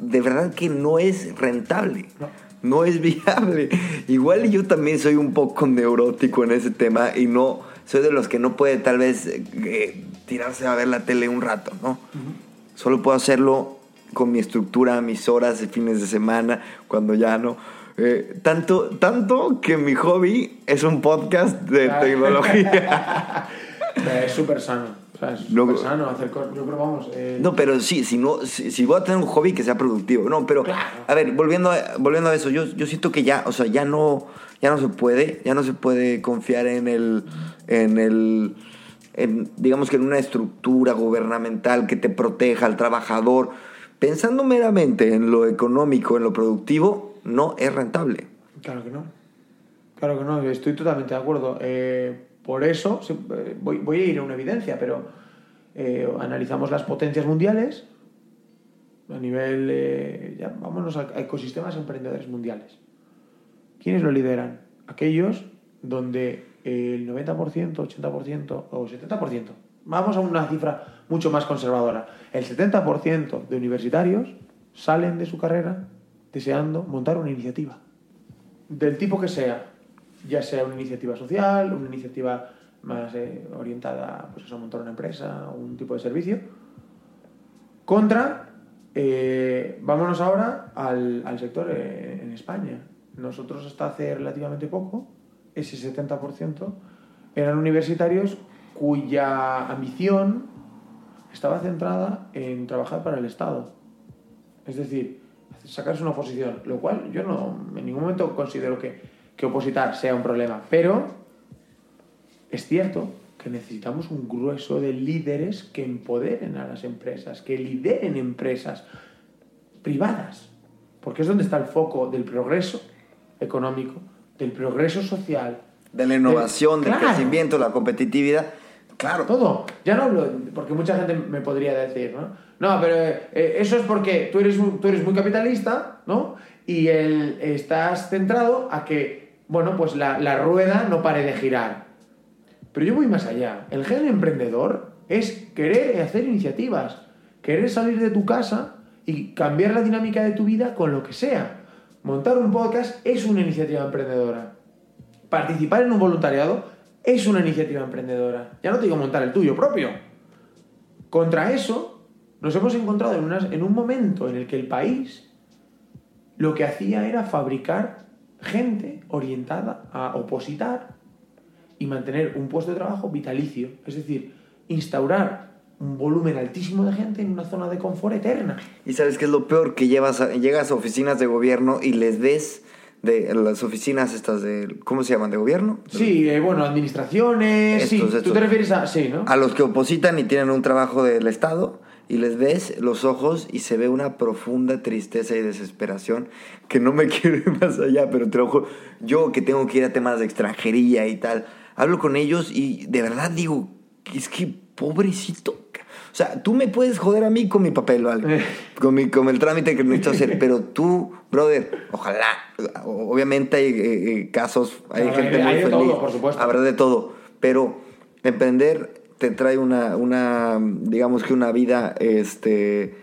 Speaker 2: de verdad que no es rentable.
Speaker 1: No.
Speaker 2: No es viable. Igual yo también soy un poco neurótico en ese tema y no soy de los que no puede tal vez eh, eh, tirarse a ver la tele un rato, ¿no? Solo puedo hacerlo con mi estructura, mis horas de fines de semana, cuando ya no. Eh, tanto, tanto que mi hobby es un podcast de tecnología.
Speaker 1: Es súper sano. O sea, es
Speaker 2: No,
Speaker 1: súper sano hacer cosas. Yo creo, vamos. eh,
Speaker 2: No, pero sí, si, no, si, si voy a tener un hobby que sea productivo. No, pero,
Speaker 1: Claro.
Speaker 2: a ver, volviendo a, volviendo a eso, yo, yo siento que ya, o sea, ya no, ya no se puede, ya no se puede confiar en el, en el, en, digamos que en una estructura gubernamental que te proteja al trabajador. Pensando meramente en lo económico, en lo productivo, no es rentable.
Speaker 1: Claro que no. Claro que no, estoy totalmente de acuerdo. Eh, Por eso, voy, voy a ir a una evidencia, pero eh, analizamos las potencias mundiales a nivel, eh, vámonos a, ecosistemas emprendedores mundiales. ¿Quiénes lo lideran? Aquellos donde el 90%, 80% o 70%, vamos a una cifra mucho más conservadora, el 70% de universitarios salen de su carrera deseando montar una iniciativa, del tipo que sea, ya sea una iniciativa social, una iniciativa más eh, orientada pues, a montar una empresa, un tipo de servicio, contra, eh, vámonos ahora al, al sector eh, en España. Nosotros hasta hace relativamente poco, ese 70% eran universitarios cuya ambición estaba centrada en trabajar para el Estado. Es decir, sacarse una oposición, lo cual yo no en ningún momento considero que, que opositar sea un problema, pero es cierto que necesitamos un grueso de líderes que empoderen a las empresas, que lideren empresas privadas, porque es donde está el foco del progreso económico, del progreso social.
Speaker 2: De la innovación, del, crecimiento, la competitividad. Claro.
Speaker 1: Todo. Ya no hablo, porque mucha gente me podría decir, ¿no? No, pero eh, eso es porque tú eres, tú eres muy capitalista, ¿no? Y estás centrado a que, bueno, pues la, la rueda no pare de girar. Pero yo voy más allá. El gen emprendedor es querer hacer iniciativas, querer salir de tu casa y cambiar la dinámica de tu vida con lo que sea. Montar un podcast es una iniciativa emprendedora. Participar en un voluntariado es una iniciativa emprendedora. Ya no te digo montar el tuyo propio. Contra eso, nos hemos encontrado en, en un momento en el que el país lo que hacía era fabricar gente orientada a opositar y mantener un puesto de trabajo vitalicio, es decir, instaurar un volumen altísimo de gente en una zona de confort eterna.
Speaker 2: Y sabes qué es lo peor, que llevas llegas a oficinas de gobierno y les ves de las oficinas estas de ¿cómo se llaman? de gobierno.
Speaker 1: Sí, eh, bueno, administraciones, sí, tú te refieres a sí, ¿no?
Speaker 2: A los que opositan y tienen un trabajo del Estado y les ves los ojos y se ve una profunda tristeza y desesperación que no me quiero ir más allá, pero te lo yo que tengo que ir a temas de extranjería y tal, hablo con ellos y de verdad digo, es que pobrecito. O sea, tú me puedes joder a mí con mi papel, ¿vale? Con, mi, con el trámite que necesito hacer, pero tú, brother, ojalá. Obviamente hay eh, eh, casos, hay gente muy feliz. Todo, por supuesto. Habrá de todo, pero emprender te trae una, una digamos que una vida este,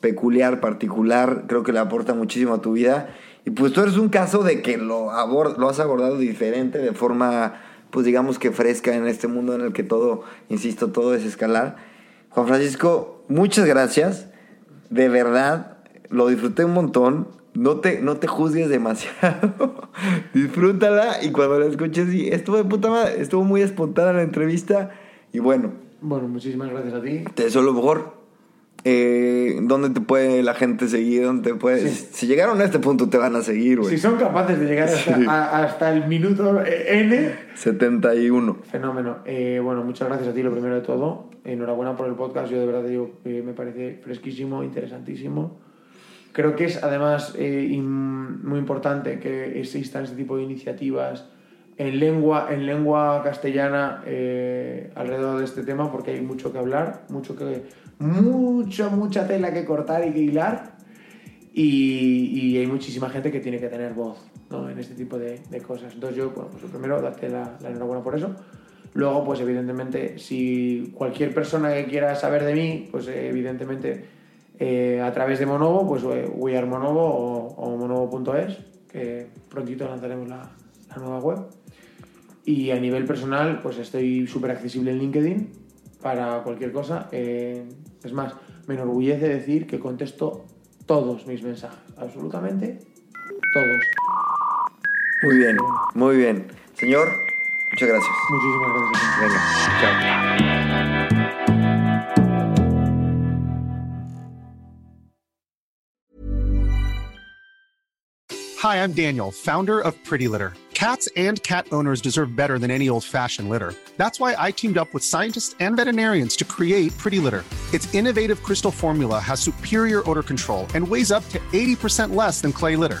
Speaker 2: peculiar, particular, creo que le aporta muchísimo a tu vida. Y pues tú eres un caso de que lo, abord, lo has abordado diferente, de forma pues digamos que fresca en este mundo en el que todo, insisto, todo es escalar. Juan Francisco, muchas gracias. De verdad, lo disfruté un montón. No te, no te juzgues demasiado. Disfrútala y cuando la escuches, sí, estuvo de puta madre. Estuvo muy espontánea la entrevista. Y bueno.
Speaker 1: Bueno, muchísimas gracias a ti.
Speaker 2: Te deseo lo mejor. Eh, ¿Dónde te puede la gente seguir? ¿Dónde te puede... Si llegaron a este punto te van a seguir, güey.
Speaker 1: Si son capaces de llegar hasta, el minuto N.
Speaker 2: 71.
Speaker 1: Fenómeno. Eh, bueno, muchas gracias a ti, lo primero de todo. Enhorabuena por el podcast. Yo de verdad digo, eh, me parece fresquísimo, interesantísimo. Creo que es además eh, muy importante que existan este tipo de iniciativas en lengua, en lengua castellana alrededor de este tema porque hay mucho que hablar, mucho que mucha, mucha tela que cortar y que hilar. Y, hay muchísima gente que tiene que tener voz ¿no? en este tipo de, cosas. Entonces yo, bueno, pues primero, darte la, enhorabuena por eso. Luego, pues evidentemente, si cualquier persona que quiera saber de mí, pues evidentemente eh, a través de Monovo, pues eh, We Are Monovo o, monovo.es, que prontito lanzaremos la, la nueva web. Y a nivel personal, pues estoy súper accesible en LinkedIn para cualquier cosa. Eh, es más, me enorgullece decir que contesto todos mis mensajes, absolutamente todos.
Speaker 2: Muy bien, muy bien. Señor, muchas gracias.
Speaker 1: Muchísimas gracias. Venga, chao.
Speaker 3: Hi, I'm Daniel, founder of Pretty Litter. Cats and cat owners deserve better than any old-fashioned litter. That's why I teamed up with scientists and veterinarians to create Pretty Litter. Its innovative crystal formula has superior odor control and weighs up to 80% less than clay litter.